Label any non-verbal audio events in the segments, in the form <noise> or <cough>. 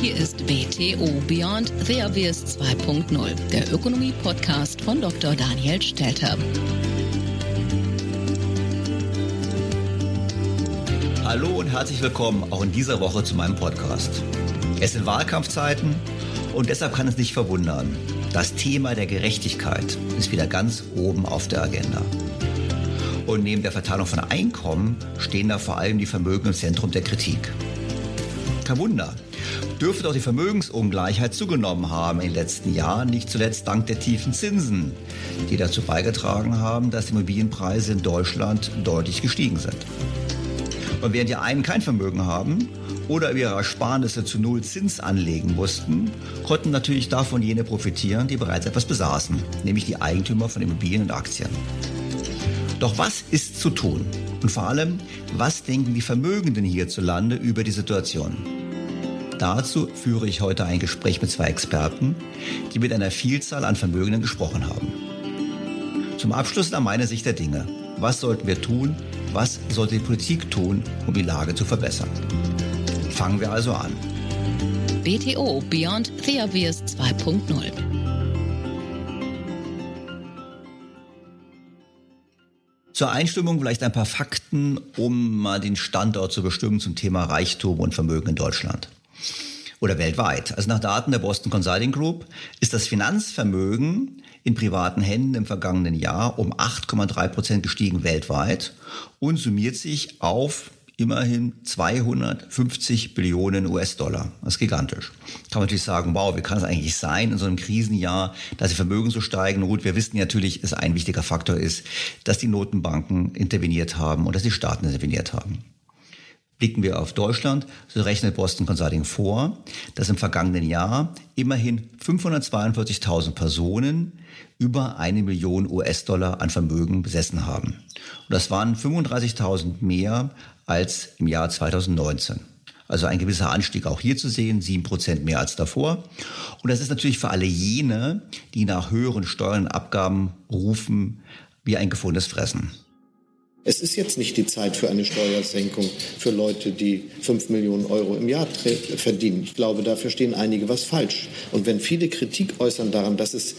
Hier ist BTO Beyond the Obvious 2.0, der Ökonomie-Podcast von Dr. Daniel Stelter. Hallo und herzlich willkommen auch in dieser Woche zu meinem Podcast. Es sind Wahlkampfzeiten und deshalb kann es nicht verwundern. Das Thema der Gerechtigkeit ist wieder ganz oben auf der Agenda. Und neben der Verteilung von Einkommen stehen da vor allem die Vermögen im Zentrum der Kritik. Kein Wunder, dürfte doch die Vermögensungleichheit zugenommen haben in den letzten Jahren, nicht zuletzt dank der tiefen Zinsen, die dazu beigetragen haben, dass die Immobilienpreise in Deutschland deutlich gestiegen sind. Und während die einen kein Vermögen haben oder ihre Ersparnisse zu Null Zins anlegen mussten, konnten natürlich davon jene profitieren, die bereits etwas besaßen, nämlich die Eigentümer von Immobilien und Aktien. Doch was ist zu tun? Und vor allem, was denken die Vermögenden hierzulande über die Situation? Dazu führe ich heute ein Gespräch mit zwei Experten, die mit einer Vielzahl an Vermögenden gesprochen haben. Zum Abschluss dann meine Sicht der Dinge. Was sollten wir tun? Was sollte die Politik tun, um die Lage zu verbessern? Fangen wir also an. BTO Beyond the Obvious 2.0. Zur Einstimmung vielleicht ein paar Fakten, um mal den Standort zu bestimmen zum Thema Reichtum und Vermögen in Deutschland oder weltweit. Also nach Daten der Boston Consulting Group ist das Finanzvermögen in privaten Händen im vergangenen Jahr um 8,3 Prozent gestiegen weltweit und summiert sich auf immerhin 250 Billionen US-Dollar. Das ist gigantisch. Kann man natürlich sagen, wow, wie kann es eigentlich sein in so einem Krisenjahr, dass die Vermögen so steigen? Gut, wir wissen natürlich, dass ein wichtiger Faktor ist, dass die Notenbanken interveniert haben und dass die Staaten interveniert haben. Blicken wir auf Deutschland, so rechnet Boston Consulting vor, dass im vergangenen Jahr immerhin 542.000 Personen über eine Million US-Dollar an Vermögen besessen haben. Und das waren 35.000 mehr als im Jahr 2019. Also ein gewisser Anstieg auch hier zu sehen, sieben Prozent mehr als davor. Und das ist natürlich für alle jene, die nach höheren Steuern und Abgaben rufen, wie ein gefundenes Fressen. Es ist jetzt nicht die Zeit für eine Steuersenkung für Leute, die 5 Millionen Euro im Jahr verdienen. Ich glaube, dafür stehen einige was falsch. Und wenn viele Kritik äußern daran, dass es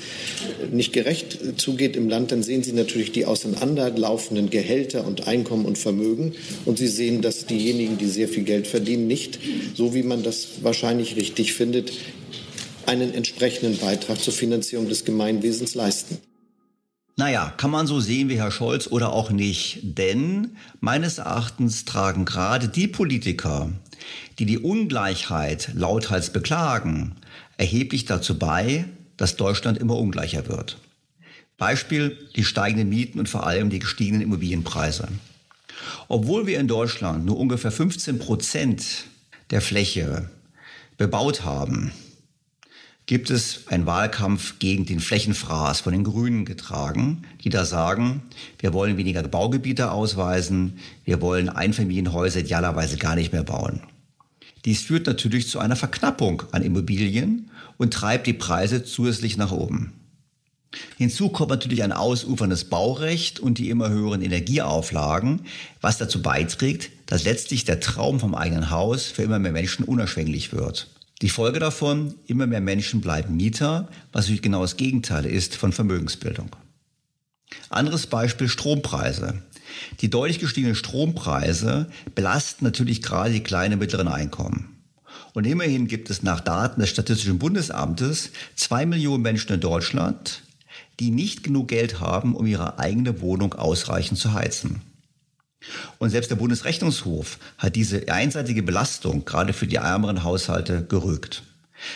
nicht gerecht zugeht im Land, dann sehen Sie natürlich die auseinanderlaufenden Gehälter und Einkommen und Vermögen. Und Sie sehen, dass diejenigen, die sehr viel Geld verdienen, nicht, so wie man das wahrscheinlich richtig findet, einen entsprechenden Beitrag zur Finanzierung des Gemeinwesens leisten. Naja, kann man so sehen wie Herr Scholz oder auch nicht. Denn meines Erachtens tragen gerade die Politiker, die die Ungleichheit lauthals beklagen, erheblich dazu bei, dass Deutschland immer ungleicher wird. Beispiel die steigenden Mieten und vor allem die gestiegenen Immobilienpreise. Obwohl wir in Deutschland nur ungefähr 15 Prozent der Fläche bebaut haben, gibt es einen Wahlkampf gegen den Flächenfraß von den Grünen getragen, die da sagen, wir wollen weniger Baugebiete ausweisen, wir wollen Einfamilienhäuser idealerweise gar nicht mehr bauen. Dies führt natürlich zu einer Verknappung an Immobilien und treibt die Preise zusätzlich nach oben. Hinzu kommt natürlich ein ausuferndes Baurecht und die immer höheren Energieauflagen, was dazu beiträgt, dass letztlich der Traum vom eigenen Haus für immer mehr Menschen unerschwinglich wird. Die Folge davon, immer mehr Menschen bleiben Mieter, was natürlich genau das Gegenteil ist von Vermögensbildung. Anderes Beispiel Strompreise. Die deutlich gestiegenen Strompreise belasten natürlich gerade die kleinen und mittleren Einkommen. Und immerhin gibt es nach Daten des Statistischen Bundesamtes zwei Millionen Menschen in Deutschland, die nicht genug Geld haben, um ihre eigene Wohnung ausreichend zu heizen. Und selbst der Bundesrechnungshof hat diese einseitige Belastung gerade für die ärmeren Haushalte gerügt.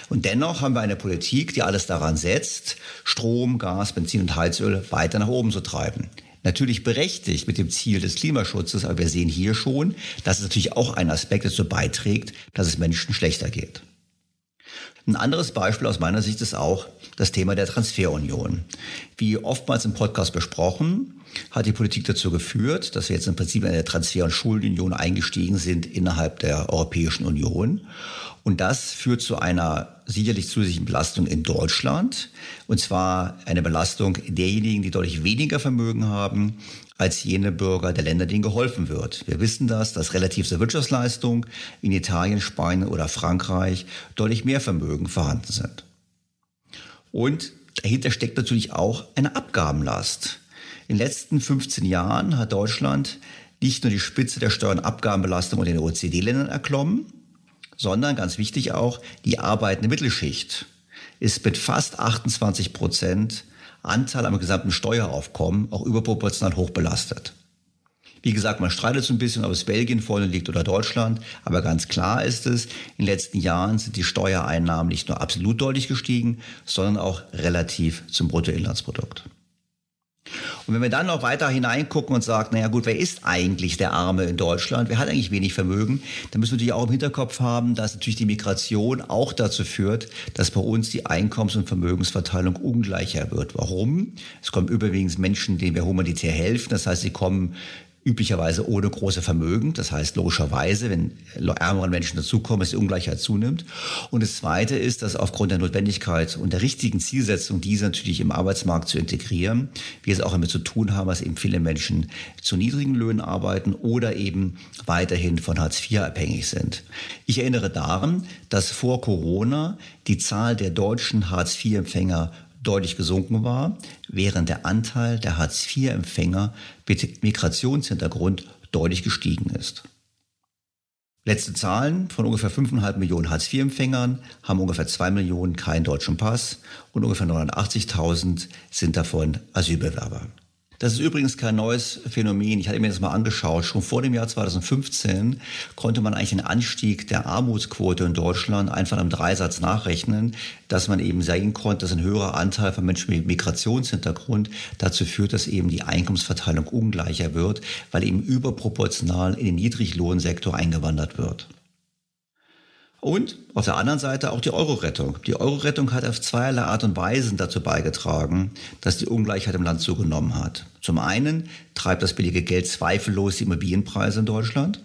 Und dennoch haben wir eine Politik, die alles daran setzt, Strom, Gas, Benzin und Heizöl weiter nach oben zu treiben. Natürlich berechtigt mit dem Ziel des Klimaschutzes, aber wir sehen hier schon, dass es natürlich auch ein Aspekt dazu beiträgt, dass es Menschen schlechter geht. Ein anderes Beispiel aus meiner Sicht ist auch das Thema der Transferunion. Wie oftmals im Podcast besprochen, hat die Politik dazu geführt, dass wir jetzt im Prinzip in eine Transfer- und Schuldenunion eingestiegen sind innerhalb der Europäischen Union. Und das führt zu einer sicherlich zusätzlichen Belastung in Deutschland. Und zwar eine Belastung derjenigen, die deutlich weniger Vermögen haben als jene Bürger der Länder, denen geholfen wird. Wir wissen das, dass relativ zur Wirtschaftsleistung in Italien, Spanien oder Frankreich deutlich mehr Vermögen vorhanden sind. Und dahinter steckt natürlich auch eine Abgabenlast. In den letzten 15 Jahren hat Deutschland nicht nur die Spitze der Steuern- und Abgabenbelastung unter den OECD-Ländern erklommen, sondern ganz wichtig auch die arbeitende Mittelschicht ist mit fast 28 Prozent Anteil am gesamten Steueraufkommen auch überproportional hoch belastet. Wie gesagt, man streitet so ein bisschen, ob es Belgien vorne liegt oder Deutschland, aber ganz klar ist es, in den letzten Jahren sind die Steuereinnahmen nicht nur absolut deutlich gestiegen, sondern auch relativ zum Bruttoinlandsprodukt. Und wenn wir dann noch weiter hineingucken und sagen, naja gut, wer ist eigentlich der Arme in Deutschland? Wer hat eigentlich wenig Vermögen? Dann müssen wir natürlich auch im Hinterkopf haben, dass natürlich die Migration auch dazu führt, dass bei uns die Einkommens- und Vermögensverteilung ungleicher wird. Warum? Es kommen überwiegend Menschen, denen wir humanitär helfen. Das heißt, sie kommen üblicherweise ohne große Vermögen. Das heißt logischerweise, wenn ärmere Menschen dazukommen, dass die Ungleichheit zunimmt. Und das Zweite ist, dass aufgrund der Notwendigkeit und der richtigen Zielsetzung, diese natürlich im Arbeitsmarkt zu integrieren, wir es auch damit zu tun haben, dass eben viele Menschen zu niedrigen Löhnen arbeiten oder eben weiterhin von Hartz IV abhängig sind. Ich erinnere daran, dass vor Corona die Zahl der deutschen Hartz IV-Empfänger deutlich gesunken war, während der Anteil der Hartz-IV-Empfänger mit Migrationshintergrund deutlich gestiegen ist. Letzte Zahlen von ungefähr 5,5 Millionen Hartz-IV-Empfängern haben ungefähr 2 Millionen keinen deutschen Pass und ungefähr 89.000 sind davon Asylbewerber. Das ist übrigens kein neues Phänomen. Ich hatte mir das mal angeschaut. Schon vor dem Jahr 2015 konnte man eigentlich den Anstieg der Armutsquote in Deutschland einfach im Dreisatz nachrechnen, dass man eben sehen konnte, dass ein höherer Anteil von Menschen mit Migrationshintergrund dazu führt, dass eben die Einkommensverteilung ungleicher wird, weil eben überproportional in den Niedriglohnsektor eingewandert wird. Und auf der anderen Seite auch die Euro-Rettung. Die Euro-Rettung hat auf zweierlei Art und Weise dazu beigetragen, dass die Ungleichheit im Land zugenommen hat. Zum einen treibt das billige Geld zweifellos die Immobilienpreise in Deutschland.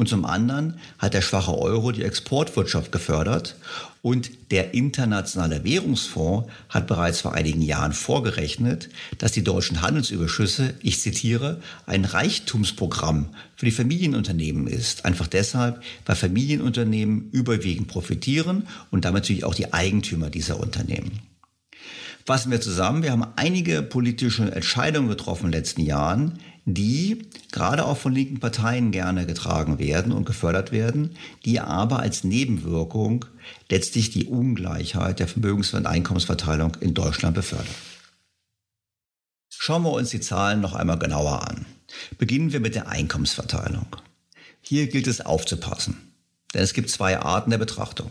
Und zum anderen hat der schwache Euro die Exportwirtschaft gefördert und der internationale Währungsfonds hat bereits vor einigen Jahren vorgerechnet, dass die deutschen Handelsüberschüsse, ich zitiere, ein Reichtumsprogramm für die Familienunternehmen ist. Einfach deshalb, weil Familienunternehmen überwiegend profitieren und damit natürlich auch die Eigentümer dieser Unternehmen. Fassen wir zusammen, wir haben einige politische Entscheidungen getroffen in den letzten Jahren, die gerade auch von linken Parteien gerne getragen werden und gefördert werden, die aber als Nebenwirkung letztlich die Ungleichheit der Vermögens- und Einkommensverteilung in Deutschland befördern. Schauen wir uns die Zahlen noch einmal genauer an. Beginnen wir mit der Einkommensverteilung. Hier gilt es aufzupassen, denn es gibt zwei Arten der Betrachtung.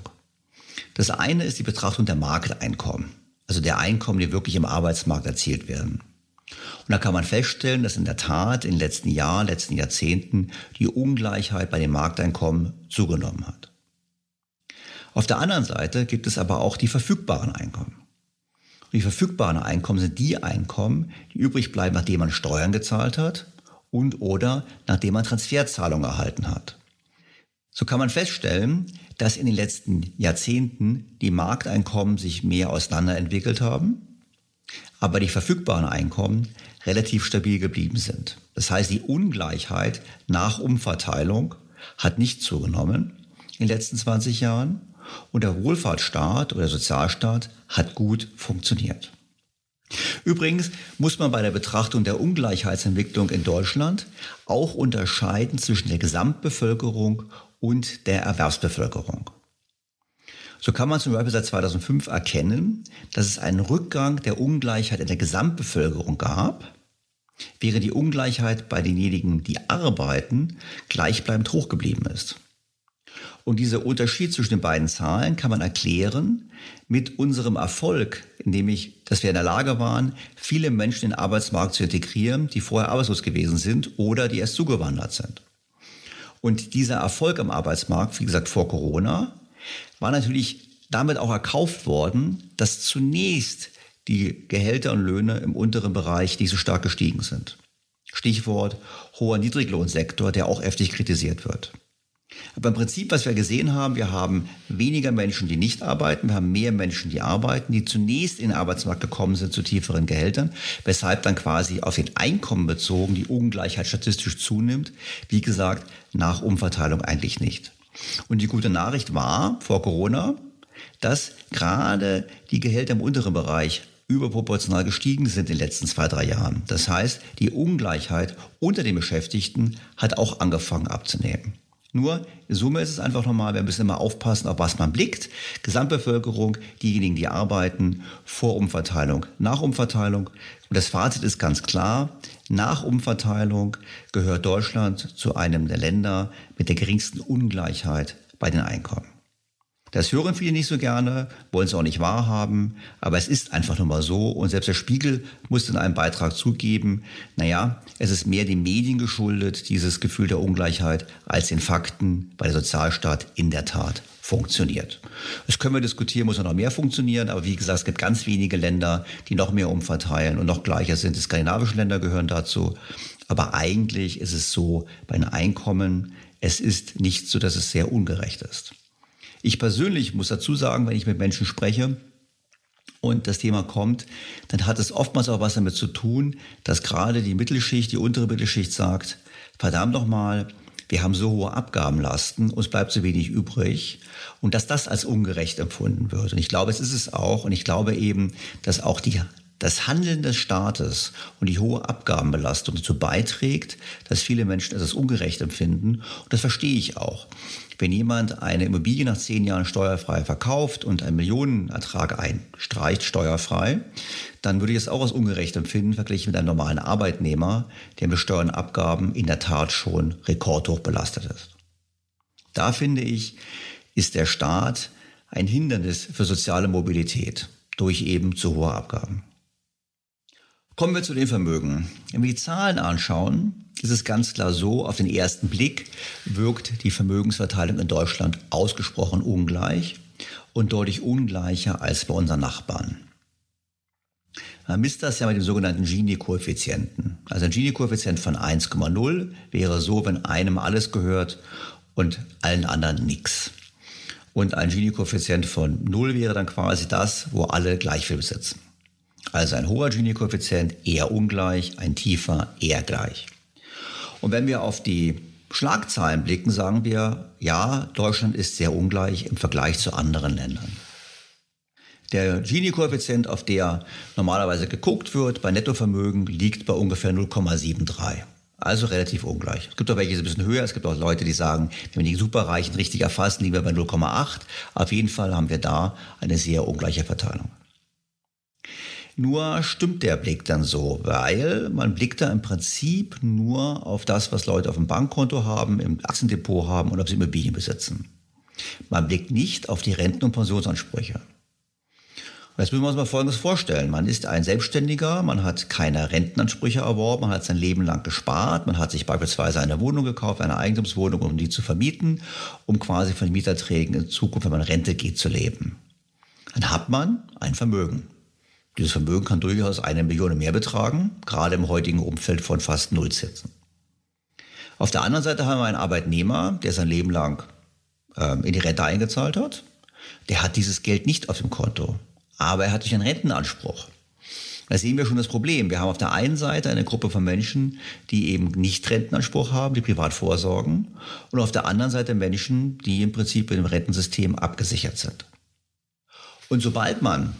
Das eine ist die Betrachtung der Markteinkommen, also der Einkommen, die wirklich im Arbeitsmarkt erzielt werden. Und da kann man feststellen, dass in der Tat in den letzten Jahren, letzten Jahrzehnten die Ungleichheit bei den Markteinkommen zugenommen hat. Auf der anderen Seite gibt es aber auch die verfügbaren Einkommen. Die verfügbaren Einkommen sind die Einkommen, die übrig bleiben, nachdem man Steuern gezahlt hat und oder nachdem man Transferzahlungen erhalten hat. So kann man feststellen, dass in den letzten Jahrzehnten die Markteinkommen sich mehr auseinanderentwickelt haben aber die verfügbaren Einkommen relativ stabil geblieben sind. Das heißt, die Ungleichheit nach Umverteilung hat nicht zugenommen in den letzten 20 Jahren und der Wohlfahrtsstaat oder der Sozialstaat hat gut funktioniert. Übrigens muss man bei der Betrachtung der Ungleichheitsentwicklung in Deutschland auch unterscheiden zwischen der Gesamtbevölkerung und der Erwerbsbevölkerung. So kann man zum Beispiel seit 2005 erkennen, dass es einen Rückgang der Ungleichheit in der Gesamtbevölkerung gab, während die Ungleichheit bei denjenigen, die arbeiten, gleichbleibend hoch geblieben ist. Und dieser Unterschied zwischen den beiden Zahlen kann man erklären mit unserem Erfolg, nämlich, dass wir in der Lage waren, viele Menschen in den Arbeitsmarkt zu integrieren, die vorher arbeitslos gewesen sind oder die erst zugewandert sind. Und dieser Erfolg am Arbeitsmarkt, wie gesagt, vor Corona, war natürlich damit auch erkauft worden, dass zunächst die Gehälter und Löhne im unteren Bereich nicht so stark gestiegen sind. Stichwort hoher Niedriglohnsektor, der auch heftig kritisiert wird. Aber im Prinzip, was wir gesehen haben, wir haben weniger Menschen, die nicht arbeiten, wir haben mehr Menschen, die arbeiten, die zunächst in den Arbeitsmarkt gekommen sind zu tieferen Gehältern, weshalb dann quasi auf den Einkommen bezogen die Ungleichheit statistisch zunimmt. Wie gesagt, nach Umverteilung eigentlich nicht. Und die gute Nachricht war vor Corona, dass gerade die Gehälter im unteren Bereich überproportional gestiegen sind in den letzten zwei, drei Jahren. Das heißt, die Ungleichheit unter den Beschäftigten hat auch angefangen abzunehmen. Nur in Summe ist es einfach nochmal, wir müssen immer aufpassen, auf was man blickt. Gesamtbevölkerung, diejenigen, die arbeiten, vor Umverteilung, nach Umverteilung. Und das Fazit ist ganz klar, nach Umverteilung gehört Deutschland zu einem der Länder mit der geringsten Ungleichheit bei den Einkommen. Das hören viele nicht so gerne, wollen es auch nicht wahrhaben, aber es ist einfach nur mal so und selbst der Spiegel muss in einem Beitrag zugeben, naja, es ist mehr den Medien geschuldet, dieses Gefühl der Ungleichheit, als den Fakten, weil der Sozialstaat in der Tat funktioniert. Das können wir diskutieren, muss noch mehr funktionieren, aber wie gesagt, es gibt ganz wenige Länder, die noch mehr umverteilen und noch gleicher sind. Die skandinavischen Länder gehören dazu. Aber eigentlich ist es so, bei den Einkommen, es ist nicht so, dass es sehr ungerecht ist. Ich persönlich muss dazu sagen, wenn ich mit Menschen spreche, und das Thema kommt, dann hat es oftmals auch was damit zu tun, dass gerade die Mittelschicht, die untere Mittelschicht sagt, verdammt noch mal, wir haben so hohe Abgabenlasten, uns bleibt so wenig übrig und dass das als ungerecht empfunden wird. Und ich glaube, es ist es auch und ich glaube eben, dass auch die das Handeln des Staates und die hohe Abgabenbelastung dazu beiträgt, dass viele Menschen es als ungerecht empfinden. Und das verstehe ich auch. Wenn jemand eine Immobilie nach zehn Jahren steuerfrei verkauft und einen Millionenertrag einstreicht, steuerfrei, dann würde ich es auch als ungerecht empfinden, verglichen mit einem normalen Arbeitnehmer, der mit Steuern Abgaben in der Tat schon rekordhoch belastet ist. Da finde ich, ist der Staat ein Hindernis für soziale Mobilität durch eben zu hohe Abgaben. Kommen wir zu den Vermögen. Wenn wir die Zahlen anschauen, ist es ganz klar so, auf den ersten Blick wirkt die Vermögensverteilung in Deutschland ausgesprochen ungleich und deutlich ungleicher als bei unseren Nachbarn. Man misst das ja mit dem sogenannten Gini-Koeffizienten. Also ein Gini-Koeffizient von 1,0 wäre so, wenn einem alles gehört und allen anderen nichts. Und ein Gini-Koeffizient von 0 wäre dann quasi das, wo alle gleich viel besitzen. Also ein hoher Gini-Koeffizient eher ungleich, ein tiefer eher gleich. Und wenn wir auf die Schlagzahlen blicken, sagen wir, ja, Deutschland ist sehr ungleich im Vergleich zu anderen Ländern. Der Gini-Koeffizient, auf der normalerweise geguckt wird bei Nettovermögen, liegt bei ungefähr 0,73. Also relativ ungleich. Es gibt auch welche, die sind ein bisschen höher. Es gibt auch Leute, die sagen, wenn wir die Superreichen richtig erfassen, liegen wir bei 0,8. Auf jeden Fall haben wir da eine sehr ungleiche Verteilung. Nur stimmt der Blick dann so, weil man blickt da im Prinzip nur auf das, was Leute auf dem Bankkonto haben, im Aktiendepot haben oder ob sie Immobilien besitzen. Man blickt nicht auf die Renten- und Pensionsansprüche. Und jetzt müssen wir uns mal Folgendes vorstellen. Man ist ein Selbstständiger, man hat keine Rentenansprüche erworben, man hat sein Leben lang gespart, man hat sich beispielsweise eine Wohnung gekauft, eine Eigentumswohnung, um die zu vermieten, um quasi von Mieterträgen in Zukunft, wenn man Rente geht, zu leben. Dann hat man ein Vermögen. Dieses Vermögen kann durchaus eine Million mehr betragen, gerade im heutigen Umfeld von fast Nullzinsen. Auf der anderen Seite haben wir einen Arbeitnehmer, der sein Leben lang ähm, in die Rente eingezahlt hat. Der hat dieses Geld nicht auf dem Konto, aber er hat durch einen Rentenanspruch. Da sehen wir schon das Problem. Wir haben auf der einen Seite eine Gruppe von Menschen, die eben nicht Rentenanspruch haben, die privat vorsorgen, und auf der anderen Seite Menschen, die im Prinzip in dem Rentensystem abgesichert sind. Und sobald man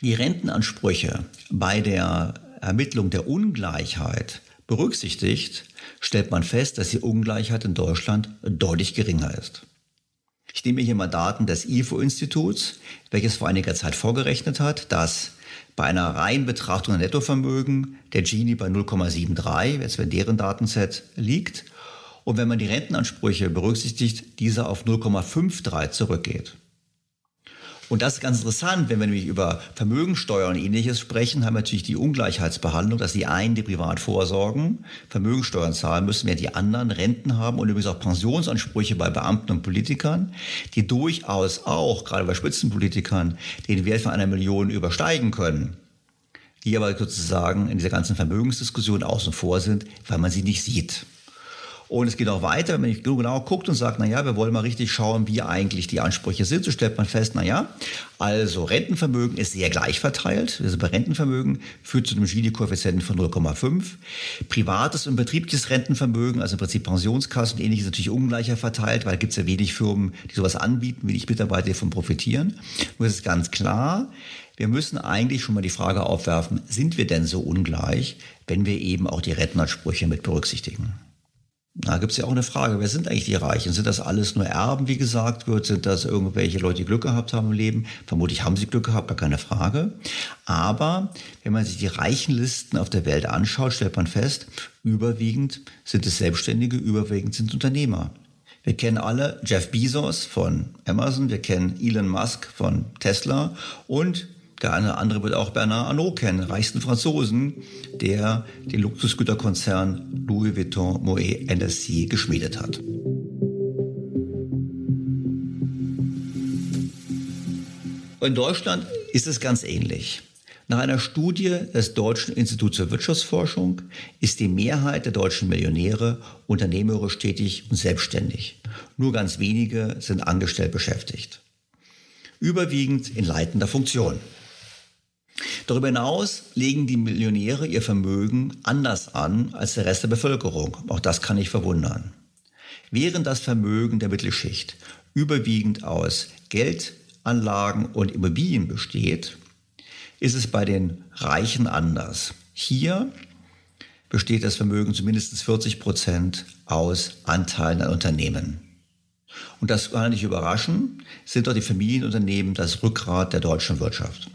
die Rentenansprüche bei der Ermittlung der Ungleichheit berücksichtigt, stellt man fest, dass die Ungleichheit in Deutschland deutlich geringer ist. Ich nehme hier mal Daten des IFO-Instituts, welches vor einiger Zeit vorgerechnet hat, dass bei einer reinen Betrachtung der Nettovermögen der Gini bei 0,73, jetzt wenn deren Datenset liegt, Und wenn man die Rentenansprüche berücksichtigt, dieser auf 0,53 zurückgeht. Und das ist ganz interessant, wenn wir nämlich über Vermögensteuer und ähnliches sprechen, haben wir natürlich die Ungleichheitsbehandlung, dass die einen, die privat vorsorgen, Vermögensteuern zahlen müssen, während die anderen Renten haben und übrigens auch Pensionsansprüche bei Beamten und Politikern, die durchaus auch, gerade bei Spitzenpolitikern, den Wert von einer Million übersteigen können die aber sozusagen in dieser ganzen Vermögensdiskussion außen vor sind, weil man sie nicht sieht. Und es geht auch weiter, wenn man genau guckt und sagt, na ja, wir wollen mal richtig schauen, wie eigentlich die Ansprüche sind, so stellt man fest, na ja, also Rentenvermögen ist sehr gleich verteilt. Also bei Rentenvermögen führt zu einem Gini-Koeffizienten von 0,5. Privates und betriebliches Rentenvermögen, also im Prinzip Pensionskassen und ähnliches, ist natürlich ungleicher verteilt, weil es gibt ja wenig Firmen, die sowas anbieten, wenig Mitarbeiter, die davon profitieren. Nur ist es ganz klar, wir müssen eigentlich schon mal die Frage aufwerfen, sind wir denn so ungleich, wenn wir eben auch die Rentenansprüche mit berücksichtigen? Da gibt es ja auch eine Frage, wer sind eigentlich die Reichen? Sind das alles nur Erben, wie gesagt wird? Sind das irgendwelche Leute, die Glück gehabt haben im Leben? Vermutlich haben sie Glück gehabt, gar keine Frage. Aber wenn man sich die Reichenlisten auf der Welt anschaut, stellt man fest, überwiegend sind es Selbstständige, überwiegend sind Unternehmer. Wir kennen alle Jeff Bezos von Amazon, wir kennen Elon Musk von Tesla und der eine oder andere wird auch Bernard Arnault kennen, reichsten Franzosen, der den Luxusgüterkonzern Louis Vuitton Moet NSC geschmiedet hat. In Deutschland ist es ganz ähnlich. Nach einer Studie des Deutschen Instituts für Wirtschaftsforschung ist die Mehrheit der deutschen Millionäre unternehmerisch tätig und selbstständig. Nur ganz wenige sind angestellt beschäftigt. Überwiegend in leitender Funktion. Darüber hinaus legen die Millionäre ihr Vermögen anders an als der Rest der Bevölkerung. Auch das kann nicht verwundern. Während das Vermögen der Mittelschicht überwiegend aus Geldanlagen und Immobilien besteht, ist es bei den Reichen anders. Hier besteht das Vermögen zu mindestens 40 Prozent aus Anteilen an Unternehmen. Und das kann nicht überraschen, sind doch die Familienunternehmen das Rückgrat der deutschen Wirtschaft.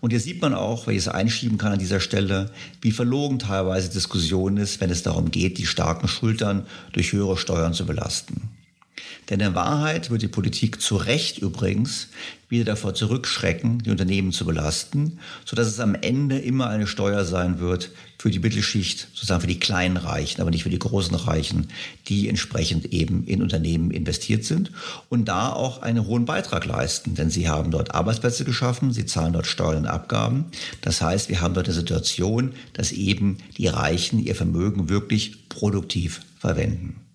Und hier sieht man auch, wenn ich es einschieben kann an dieser Stelle, wie verlogen teilweise Diskussion ist, wenn es darum geht, die starken Schultern durch höhere Steuern zu belasten. Denn in Wahrheit wird die Politik zu Recht übrigens wieder davor zurückschrecken, die Unternehmen zu belasten, sodass es am Ende immer eine Steuer sein wird für die Mittelschicht, sozusagen für die kleinen Reichen, aber nicht für die großen Reichen, die entsprechend eben in Unternehmen investiert sind und da auch einen hohen Beitrag leisten. Denn sie haben dort Arbeitsplätze geschaffen, sie zahlen dort Steuern und Abgaben. Das heißt, wir haben dort eine Situation, dass eben die Reichen ihr Vermögen wirklich produktiv verwenden.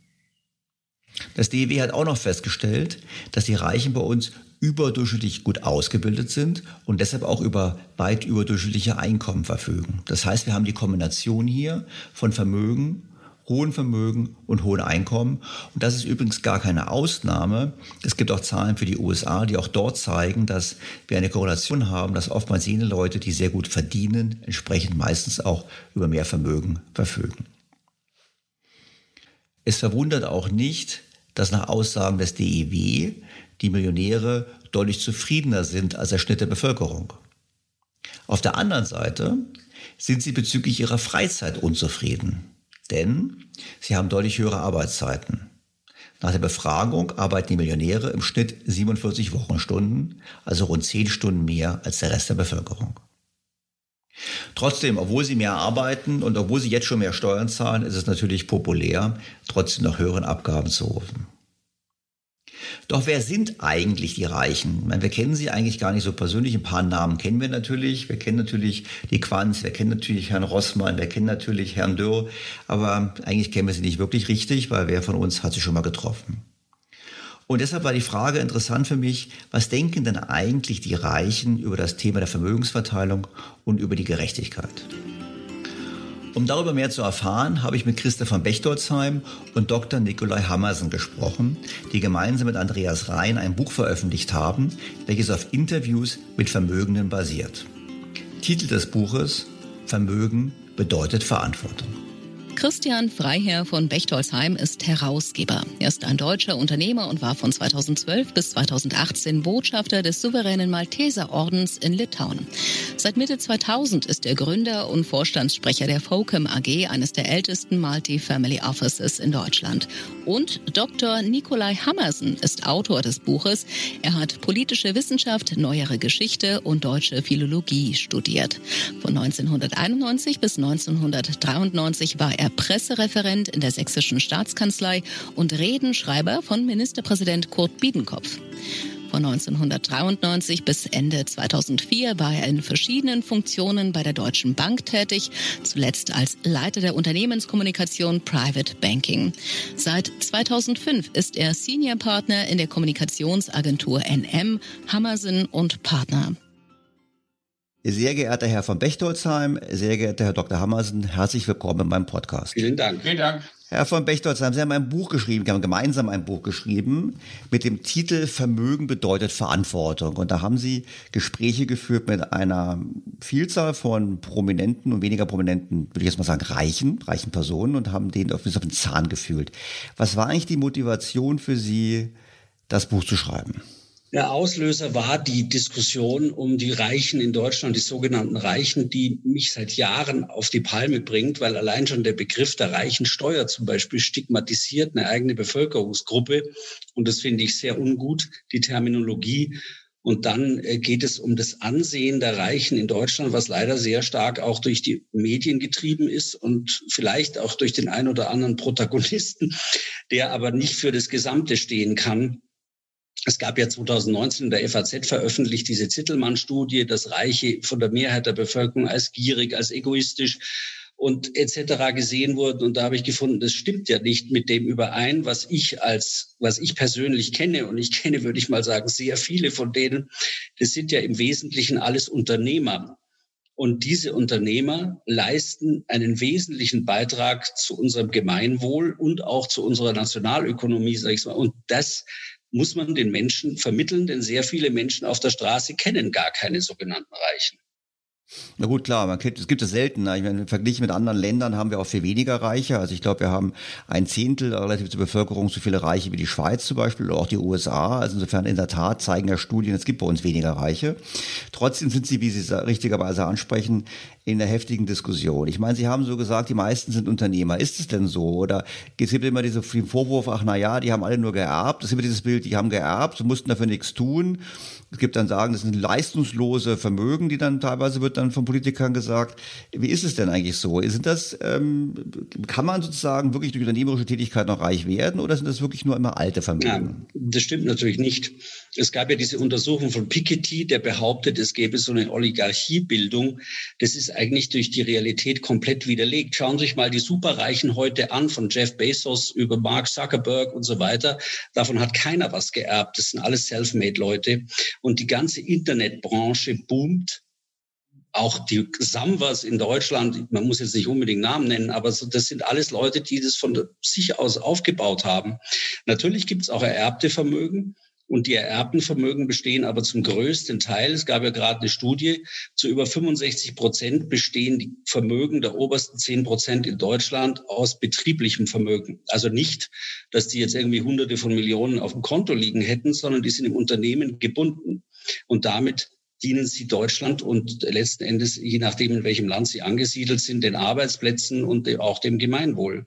Das DEW hat auch noch festgestellt, dass die Reichen bei uns überdurchschnittlich gut ausgebildet sind und deshalb auch über weit überdurchschnittliche Einkommen verfügen. Das heißt, wir haben die Kombination hier von Vermögen, hohen Vermögen und hohen Einkommen. Und das ist übrigens gar keine Ausnahme. Es gibt auch Zahlen für die USA, die auch dort zeigen, dass wir eine Korrelation haben, dass oftmals jene Leute, die sehr gut verdienen, entsprechend meistens auch über mehr Vermögen verfügen. Es verwundert auch nicht, dass nach Aussagen des DIW die Millionäre deutlich zufriedener sind als der Schnitt der Bevölkerung. Auf der anderen Seite sind sie bezüglich ihrer Freizeit unzufrieden, denn sie haben deutlich höhere Arbeitszeiten. Nach der Befragung arbeiten die Millionäre im Schnitt 47 Wochenstunden, also rund 10 Stunden mehr als der Rest der Bevölkerung. Trotzdem, obwohl sie mehr arbeiten und obwohl sie jetzt schon mehr Steuern zahlen, ist es natürlich populär, trotzdem noch höheren Abgaben zu rufen. Doch wer sind eigentlich die Reichen? Meine, wir kennen sie eigentlich gar nicht so persönlich. Ein paar Namen kennen wir natürlich. Wir kennen natürlich die Quanz, wir kennen natürlich Herrn Rossmann, wir kennen natürlich Herrn Dürr. Aber eigentlich kennen wir sie nicht wirklich richtig, weil wer von uns hat sie schon mal getroffen? Und deshalb war die Frage interessant für mich, was denken denn eigentlich die Reichen über das Thema der Vermögensverteilung und über die Gerechtigkeit? Um darüber mehr zu erfahren, habe ich mit Christa von Bechtolzheim und Dr. Nikolai Hammersen gesprochen, die gemeinsam mit Andreas Rhein ein Buch veröffentlicht haben, welches auf Interviews mit Vermögenden basiert. Titel des Buches Vermögen bedeutet Verantwortung. Christian Freiherr von Bechtolsheim ist Herausgeber. Er ist ein deutscher Unternehmer und war von 2012 bis 2018 Botschafter des souveränen Malteserordens in Litauen. Seit Mitte 2000 ist er Gründer und Vorstandssprecher der Focum AG, eines der ältesten Multi-Family Offices in Deutschland. Und Dr. Nikolai Hammersen ist Autor des Buches. Er hat politische Wissenschaft, neuere Geschichte und deutsche Philologie studiert. Von 1991 bis 1993 war er Pressereferent in der sächsischen Staatskanzlei und Redenschreiber von Ministerpräsident Kurt Biedenkopf. Von 1993 bis Ende 2004 war er in verschiedenen Funktionen bei der Deutschen Bank tätig, zuletzt als Leiter der Unternehmenskommunikation Private Banking. Seit 2005 ist er Senior Partner in der Kommunikationsagentur NM, Hammersen und Partner. Sehr geehrter Herr von Bechtolzheim, sehr geehrter Herr Dr. Hammersen, herzlich willkommen in meinem Podcast. Vielen Dank. Vielen Dank. Herr von Bechtolzheim, Sie haben ein Buch geschrieben, wir haben gemeinsam ein Buch geschrieben mit dem Titel Vermögen bedeutet Verantwortung. Und da haben Sie Gespräche geführt mit einer Vielzahl von prominenten und weniger prominenten, würde ich jetzt mal sagen, reichen, reichen Personen und haben denen auf den Zahn gefühlt. Was war eigentlich die Motivation für Sie, das Buch zu schreiben? Der Auslöser war die Diskussion um die Reichen in Deutschland, die sogenannten Reichen, die mich seit Jahren auf die Palme bringt, weil allein schon der Begriff der reichen Steuer zum Beispiel stigmatisiert eine eigene Bevölkerungsgruppe. Und das finde ich sehr ungut, die Terminologie. Und dann äh, geht es um das Ansehen der Reichen in Deutschland, was leider sehr stark auch durch die Medien getrieben ist und vielleicht auch durch den ein oder anderen Protagonisten, der aber nicht für das Gesamte stehen kann. Es gab ja 2019 in der FAZ veröffentlicht diese Zittelmann-Studie, dass Reiche von der Mehrheit der Bevölkerung als gierig, als egoistisch und etc. gesehen wurden. Und da habe ich gefunden, das stimmt ja nicht mit dem überein, was ich als, was ich persönlich kenne. Und ich kenne, würde ich mal sagen, sehr viele von denen. Das sind ja im Wesentlichen alles Unternehmer. Und diese Unternehmer leisten einen wesentlichen Beitrag zu unserem Gemeinwohl und auch zu unserer Nationalökonomie, sage ich mal. Und das muss man den Menschen vermitteln, denn sehr viele Menschen auf der Straße kennen gar keine sogenannten Reichen. Na gut, klar, man kennt, es gibt es selten. Ich meine, verglichen mit anderen Ländern haben wir auch viel weniger Reiche. Also ich glaube, wir haben ein Zehntel relativ zur Bevölkerung so viele Reiche wie die Schweiz zum Beispiel oder auch die USA. Also insofern in der Tat zeigen ja Studien, es gibt bei uns weniger Reiche. Trotzdem sind sie, wie Sie richtigerweise ansprechen, in der heftigen Diskussion. Ich meine, Sie haben so gesagt, die meisten sind Unternehmer. Ist es denn so? Oder es gibt immer diesen Vorwurf, ach na ja, die haben alle nur geerbt. Es gibt dieses Bild, die haben geerbt, mussten dafür nichts tun. Es gibt dann sagen, das sind leistungslose Vermögen, die dann teilweise wird dann von Politikern gesagt. Wie ist es denn eigentlich so? Sind das, ähm, kann man sozusagen wirklich durch unternehmerische Tätigkeit noch reich werden oder sind das wirklich nur immer alte Vermögen? Ja, das stimmt natürlich nicht. Es gab ja diese Untersuchung von Piketty, der behauptet, es gäbe so eine Oligarchiebildung. Das ist eigentlich durch die Realität komplett widerlegt. Schauen Sie sich mal die Superreichen heute an, von Jeff Bezos über Mark Zuckerberg und so weiter. Davon hat keiner was geerbt. Das sind alles Selfmade-Leute. Und die ganze Internetbranche boomt auch die Samwas in Deutschland, man muss jetzt nicht unbedingt Namen nennen, aber das sind alles Leute, die das von sich aus aufgebaut haben. Natürlich gibt es auch ererbte Vermögen, und die ererbten Vermögen bestehen aber zum größten Teil, es gab ja gerade eine Studie, zu über 65 Prozent bestehen die Vermögen der obersten 10 Prozent in Deutschland aus betrieblichem Vermögen. Also nicht, dass die jetzt irgendwie hunderte von Millionen auf dem Konto liegen hätten, sondern die sind im Unternehmen gebunden. Und damit dienen sie Deutschland und letzten Endes, je nachdem, in welchem Land sie angesiedelt sind, den Arbeitsplätzen und auch dem Gemeinwohl.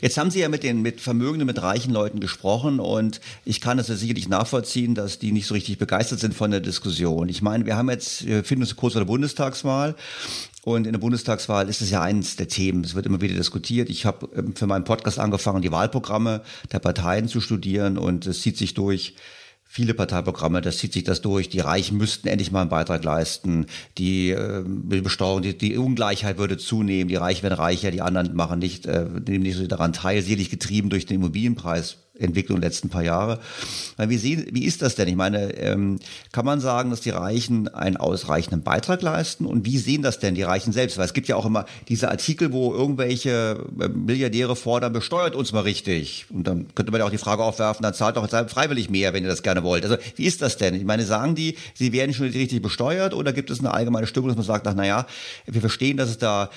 Jetzt haben Sie ja mit den mit vermögenden, mit reichen Leuten gesprochen und ich kann es ja sicherlich nachvollziehen, dass die nicht so richtig begeistert sind von der Diskussion. Ich meine, wir haben jetzt, wir finden uns kurz vor der Bundestagswahl und in der Bundestagswahl ist es ja eines der Themen. Es wird immer wieder diskutiert. Ich habe ähm, für meinen Podcast angefangen, die Wahlprogramme der Parteien zu studieren und es zieht sich durch viele Parteiprogramme, das zieht sich das durch. Die Reichen müssten endlich mal einen Beitrag leisten. Die äh, Besteuerung, die, die Ungleichheit würde zunehmen. Die Reichen werden reicher, die anderen machen nicht, äh, nehmen nicht so daran teil. Sicherlich getrieben durch den Immobilienpreis Entwicklung der letzten paar Jahre. Wie, sehen, wie ist das denn? Ich meine, ähm, kann man sagen, dass die Reichen einen ausreichenden Beitrag leisten? Und wie sehen das denn die Reichen selbst? Weil es gibt ja auch immer diese Artikel, wo irgendwelche äh, Milliardäre fordern, besteuert uns mal richtig. Und dann könnte man ja auch die Frage aufwerfen, dann zahlt doch freiwillig mehr, wenn ihr das gerne wollt. Also wie ist das denn? Ich meine, sagen die, sie werden schon richtig besteuert oder gibt es eine allgemeine Stimmung, dass man sagt, ach, naja, wir verstehen, dass es da,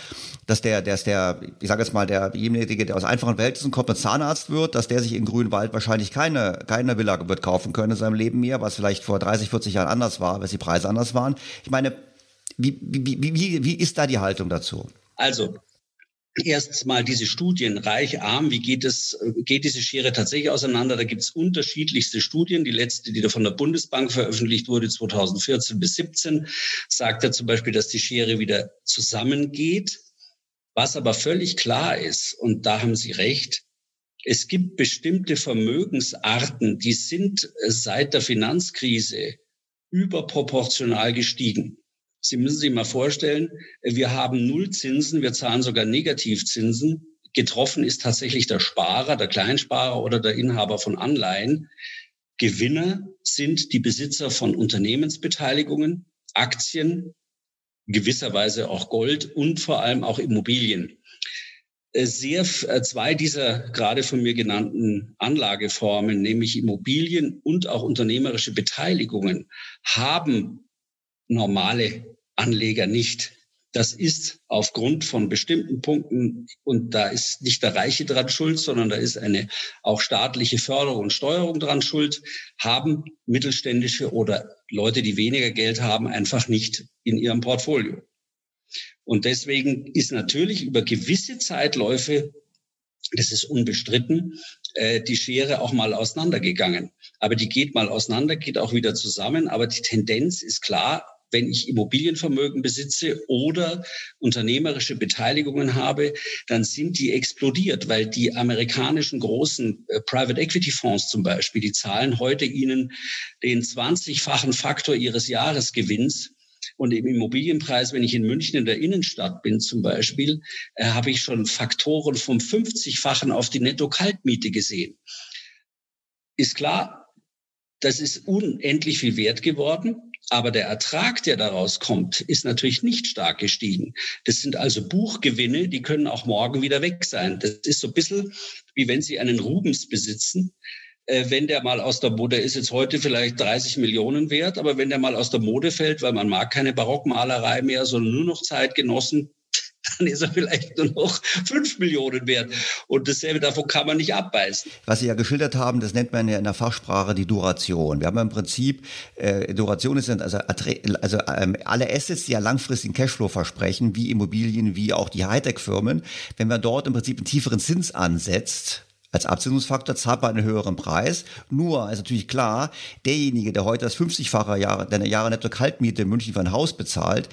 dass der, dass der, ich sage jetzt mal, derjenige, der aus einfachen Verhältnissen kommt, ein Zahnarzt wird, dass der sich in Grünwald wahrscheinlich keine, keine Villa wird kaufen können in seinem Leben mehr, was vielleicht vor 30, 40 Jahren anders war, weil die Preise anders waren. Ich meine, wie, wie, wie, wie ist da die Haltung dazu? Also, erstens mal diese Studien, reich, arm, wie geht es, geht diese Schere tatsächlich auseinander? Da gibt es unterschiedlichste Studien. Die letzte, die da von der Bundesbank veröffentlicht wurde, 2014 bis 17, sagt ja zum Beispiel, dass die Schere wieder zusammengeht. Was aber völlig klar ist, und da haben Sie recht, es gibt bestimmte Vermögensarten, die sind seit der Finanzkrise überproportional gestiegen. Sie müssen sich mal vorstellen, wir haben Nullzinsen, wir zahlen sogar Negativzinsen. Getroffen ist tatsächlich der Sparer, der Kleinsparer oder der Inhaber von Anleihen. Gewinner sind die Besitzer von Unternehmensbeteiligungen, Aktien, gewisserweise auch Gold und vor allem auch Immobilien. Äh, sehr äh, zwei dieser gerade von mir genannten Anlageformen, nämlich Immobilien und auch unternehmerische Beteiligungen, haben normale Anleger nicht. Das ist aufgrund von bestimmten Punkten, und da ist nicht der Reiche dran schuld, sondern da ist eine auch staatliche Förderung und Steuerung dran schuld, haben mittelständische oder Leute, die weniger Geld haben, einfach nicht in ihrem Portfolio. Und deswegen ist natürlich über gewisse Zeitläufe, das ist unbestritten, äh, die Schere auch mal auseinandergegangen. Aber die geht mal auseinander, geht auch wieder zusammen. Aber die Tendenz ist klar, wenn ich Immobilienvermögen besitze oder unternehmerische Beteiligungen habe, dann sind die explodiert, weil die amerikanischen großen äh, Private Equity Fonds zum Beispiel, die zahlen heute ihnen den 20-fachen Faktor ihres Jahresgewinns. Und im Immobilienpreis, wenn ich in München in der Innenstadt bin zum Beispiel, äh, habe ich schon Faktoren vom 50-fachen auf die Netto-Kaltmiete gesehen. Ist klar, das ist unendlich viel wert geworden. Aber der Ertrag, der daraus kommt, ist natürlich nicht stark gestiegen. Das sind also Buchgewinne, die können auch morgen wieder weg sein. Das ist so ein bisschen wie wenn Sie einen Rubens besitzen. Äh, wenn der mal aus der Mode, der ist jetzt heute vielleicht 30 Millionen wert, aber wenn der mal aus der Mode fällt, weil man mag keine Barockmalerei mehr, sondern nur noch Zeitgenossen, <laughs> dann ist er vielleicht nur noch fünf Millionen wert. Und dasselbe davon kann man nicht abbeißen. Was Sie ja geschildert haben, das nennt man ja in der Fachsprache die Duration. Wir haben im Prinzip, äh, Duration ist also, also ähm, alle Assets, die ja langfristigen Cashflow versprechen, wie Immobilien, wie auch die Hightech-Firmen. Wenn man dort im Prinzip einen tieferen Zins ansetzt, als Abzinsungsfaktor zahlt man einen höheren Preis. Nur ist natürlich klar, derjenige, der heute das 50-fache Jahre, der Jahre netto Kaltmiete in München für ein Haus bezahlt,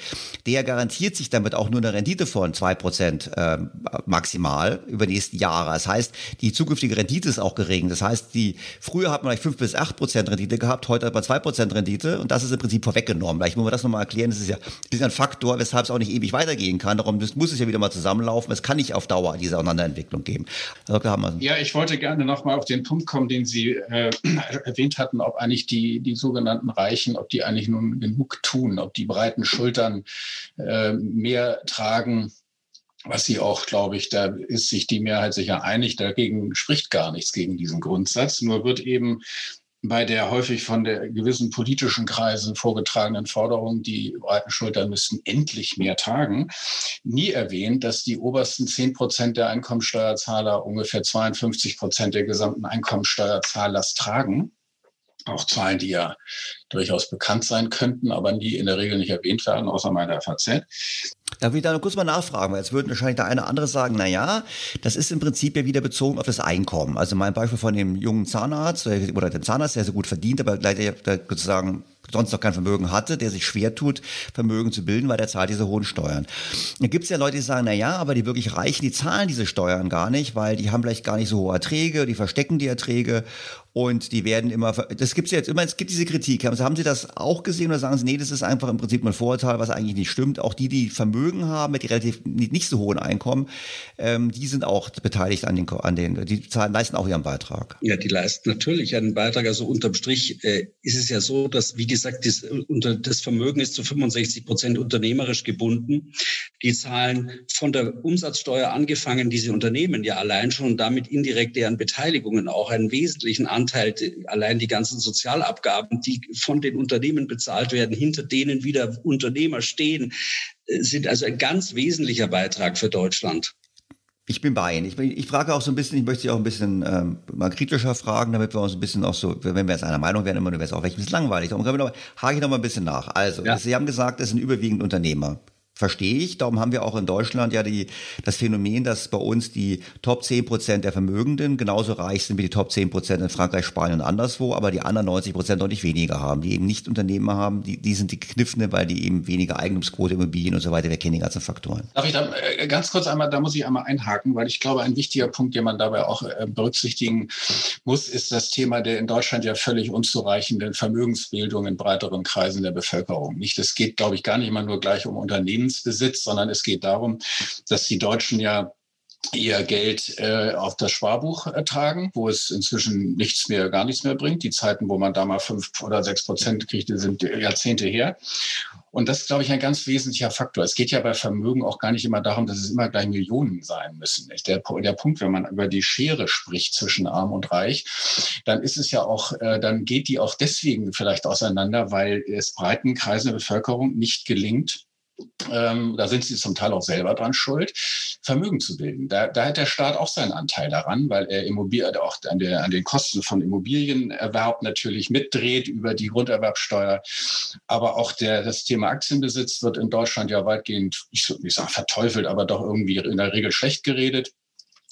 der garantiert sich damit auch nur eine Rendite von zwei Prozent äh, maximal über die nächsten Jahre. Das heißt, die zukünftige Rendite ist auch gering. Das heißt, die, früher hat man vielleicht fünf bis acht Prozent Rendite gehabt, heute hat man zwei Prozent Rendite und das ist im Prinzip vorweggenommen. Vielleicht muss man das nochmal erklären. Das ist ja, ist ein Faktor, weshalb es auch nicht ewig weitergehen kann. Darum muss es ja wieder mal zusammenlaufen. Es kann nicht auf Dauer diese Auseinanderentwicklung geben. Dr. Hammer. Ja, ich wollte gerne noch mal auf den Punkt kommen, den Sie äh, <clears throat> erwähnt hatten, ob eigentlich die, die sogenannten Reichen, ob die eigentlich nun genug tun, ob die breiten Schultern äh, mehr tragen, was sie auch, glaube ich, da ist sich die Mehrheit sicher einig. Dagegen spricht gar nichts gegen diesen Grundsatz. Nur wird eben bei der häufig von der gewissen politischen Kreisen vorgetragenen Forderung, die breiten Schultern müssten endlich mehr tagen, nie erwähnt, dass die obersten 10 Prozent der Einkommensteuerzahler ungefähr 52 Prozent der gesamten Einkommensteuerzahlers tragen. Auch Zahlen, die ja durchaus bekannt sein könnten, aber nie in der Regel nicht erwähnt werden, außer meiner FAZ. Darf ich da noch kurz mal nachfragen? Weil jetzt würden wahrscheinlich der eine oder andere sagen, na ja, das ist im Prinzip ja wieder bezogen auf das Einkommen. Also mein Beispiel von dem jungen Zahnarzt oder dem Zahnarzt, der so gut verdient, aber gleich sozusagen sonst noch kein Vermögen hatte, der sich schwer tut, Vermögen zu bilden, weil der zahlt diese hohen Steuern. Da gibt es ja Leute, die sagen, na ja, aber die wirklich Reichen, die zahlen diese Steuern gar nicht, weil die haben vielleicht gar nicht so hohe Erträge, die verstecken die Erträge und die werden immer, das gibt es jetzt immer, es gibt diese Kritik. Haben Sie das auch gesehen oder sagen Sie, nee, das ist einfach im Prinzip ein Vorurteil, was eigentlich nicht stimmt. Auch die, die Vermögen haben, mit relativ nicht so hohen Einkommen, ähm, die sind auch beteiligt an den, an den, die zahlen, leisten auch ihren Beitrag. Ja, die leisten natürlich einen Beitrag. Also unterm Strich äh, ist es ja so, dass, wie gesagt, das, unter, das Vermögen ist zu 65 Prozent unternehmerisch gebunden. Die zahlen von der Umsatzsteuer angefangen, diese Unternehmen ja allein schon und damit indirekt deren Beteiligungen auch einen wesentlichen Anteil allein die ganzen Sozialabgaben, die von den Unternehmen bezahlt werden, hinter denen wieder Unternehmer stehen, äh, sind also ein ganz wesentlicher Beitrag für Deutschland. Ich bin bei Ihnen. Ich, ich, frage auch so ein bisschen, ich möchte Sie auch ein bisschen ähm, mal kritischer fragen, damit wir uns ein bisschen auch so, wenn wir jetzt einer Meinung wären, immer, wäre es auch vielleicht ein bisschen langweilig. Darum hake ich noch mal ein bisschen nach. Also, ja. Sie haben gesagt, es sind überwiegend Unternehmer verstehe ich. Darum haben wir auch in Deutschland ja die, das Phänomen, dass bei uns die Top 10 Prozent der Vermögenden genauso reich sind wie die Top 10 Prozent in Frankreich, Spanien und anderswo, aber die anderen 90 Prozent deutlich weniger haben, die eben nicht Unternehmen haben, die, die sind die Kniffene, weil die eben weniger Eigentumsquote, Immobilien und so weiter, wir kennen die ganzen Faktoren. Darf ich da äh, ganz kurz einmal, da muss ich einmal einhaken, weil ich glaube, ein wichtiger Punkt, den man dabei auch äh, berücksichtigen muss, ist das Thema der in Deutschland ja völlig unzureichenden Vermögensbildung in breiteren Kreisen der Bevölkerung. Nicht, es geht, glaube ich, gar nicht immer nur gleich um Unternehmen Unternehmensbesitz, sondern es geht darum, dass die Deutschen ja ihr Geld äh, auf das Sparbuch ertragen, wo es inzwischen nichts mehr, gar nichts mehr bringt. Die Zeiten, wo man da mal fünf oder sechs Prozent kriegte, sind Jahrzehnte her. Und das ist, glaube ich, ein ganz wesentlicher Faktor. Es geht ja bei Vermögen auch gar nicht immer darum, dass es immer gleich Millionen sein müssen. Der, der Punkt, wenn man über die Schere spricht zwischen Arm und Reich, dann ist es ja auch, äh, dann geht die auch deswegen vielleicht auseinander, weil es breiten Kreisen der Bevölkerung nicht gelingt, ähm, da sind sie zum Teil auch selber dran schuld, Vermögen zu bilden. Da, da hat der Staat auch seinen Anteil daran, weil er Immobilien, auch an, der, an den Kosten von Immobilienerwerb natürlich mitdreht über die Grunderwerbsteuer. Aber auch der, das Thema Aktienbesitz wird in Deutschland ja weitgehend, ich würde nicht sagen verteufelt, aber doch irgendwie in der Regel schlecht geredet.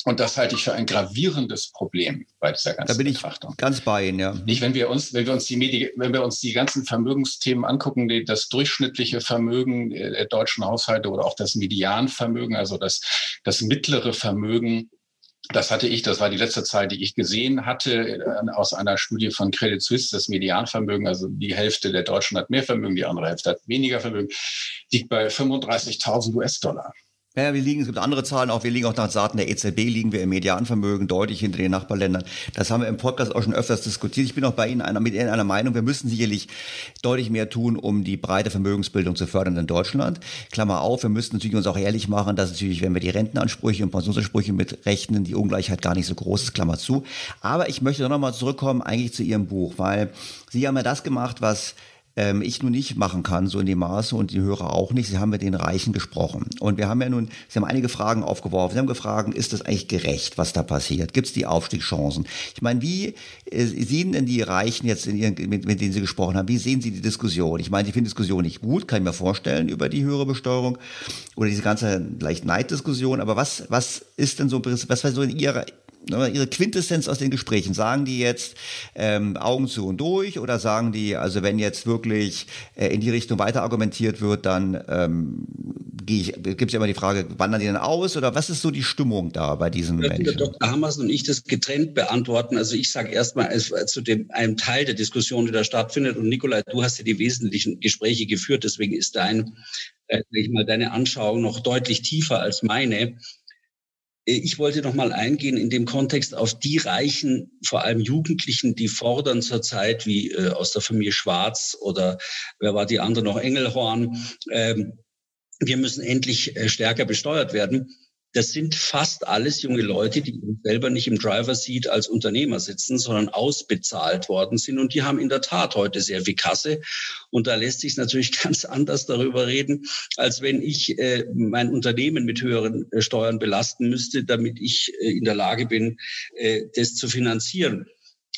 Und das halte ich für ein gravierendes Problem bei dieser ganzen Da bin ich Betrachtung. ganz bei Ihnen, ja. Nicht, wenn wir uns, wenn wir uns die Medi wenn wir uns die ganzen Vermögensthemen angucken, die, das durchschnittliche Vermögen der deutschen Haushalte oder auch das Medianvermögen, also das, das mittlere Vermögen, das hatte ich, das war die letzte Zahl, die ich gesehen hatte, äh, aus einer Studie von Credit Suisse, das Medianvermögen, also die Hälfte der Deutschen hat mehr Vermögen, die andere Hälfte hat weniger Vermögen, liegt bei 35.000 US-Dollar. Ja, wir liegen, es gibt andere Zahlen auch, wir liegen auch nach Daten der EZB, liegen wir im Medianvermögen deutlich hinter den Nachbarländern. Das haben wir im Podcast auch schon öfters diskutiert. Ich bin auch bei Ihnen einer, mit Ihnen einer Meinung, wir müssen sicherlich deutlich mehr tun, um die breite Vermögensbildung zu fördern in Deutschland. Klammer auf, wir müssen natürlich uns auch ehrlich machen, dass natürlich, wenn wir die Rentenansprüche und Pensionsansprüche mitrechnen, die Ungleichheit gar nicht so groß ist, Klammer zu. Aber ich möchte noch mal zurückkommen eigentlich zu Ihrem Buch, weil Sie haben ja das gemacht, was ähm, ich nun nicht machen kann, so in dem Maße und die Hörer auch nicht. Sie haben mit den Reichen gesprochen. Und wir haben ja nun, Sie haben einige Fragen aufgeworfen. Sie haben gefragt, ist das eigentlich gerecht, was da passiert? Gibt es die Aufstiegschancen? Ich meine, wie äh, sehen denn die Reichen jetzt, in ihren, mit, mit denen Sie gesprochen haben, wie sehen Sie die Diskussion? Ich meine, ich finde Diskussion nicht gut, kann ich mir vorstellen, über die höhere Besteuerung oder diese ganze leicht Neiddiskussion. Aber was, was ist denn so, was war so in Ihrer ihre Quintessenz aus den Gesprächen? Sagen die jetzt ähm, Augen zu und durch oder sagen die, also wenn jetzt wirklich äh, in die Richtung weiter argumentiert wird, dann ähm, gibt es ja immer die Frage, wandern die denn aus oder was ist so die Stimmung da bei diesen Menschen? Der Dr. Hammers und ich das getrennt beantworten. Also ich sage erstmal zu dem einem Teil der Diskussion, die da stattfindet und Nikolai, du hast ja die wesentlichen Gespräche geführt, deswegen ist dein äh, ich mal deine Anschauung noch deutlich tiefer als meine. Äh, ich wollte noch mal eingehen in dem Kontext auf die Reichen, vor allem Jugendlichen, die fordern zurzeit, wie äh, aus der Familie Schwarz oder wer war die andere noch, Engelhorn, ähm, wir müssen endlich äh, stärker besteuert werden. Das sind fast alles junge Leute, die selber nicht im Driver Seat als Unternehmer sitzen, sondern ausbezahlt worden sind. Und die haben in der Tat heute sehr viel Kasse. Und da lässt sich natürlich <laughs> ganz anders darüber reden, als wenn ich äh, mein Unternehmen mit höheren äh, Steuern belasten müsste, damit ich äh, in der Lage bin, äh, das zu finanzieren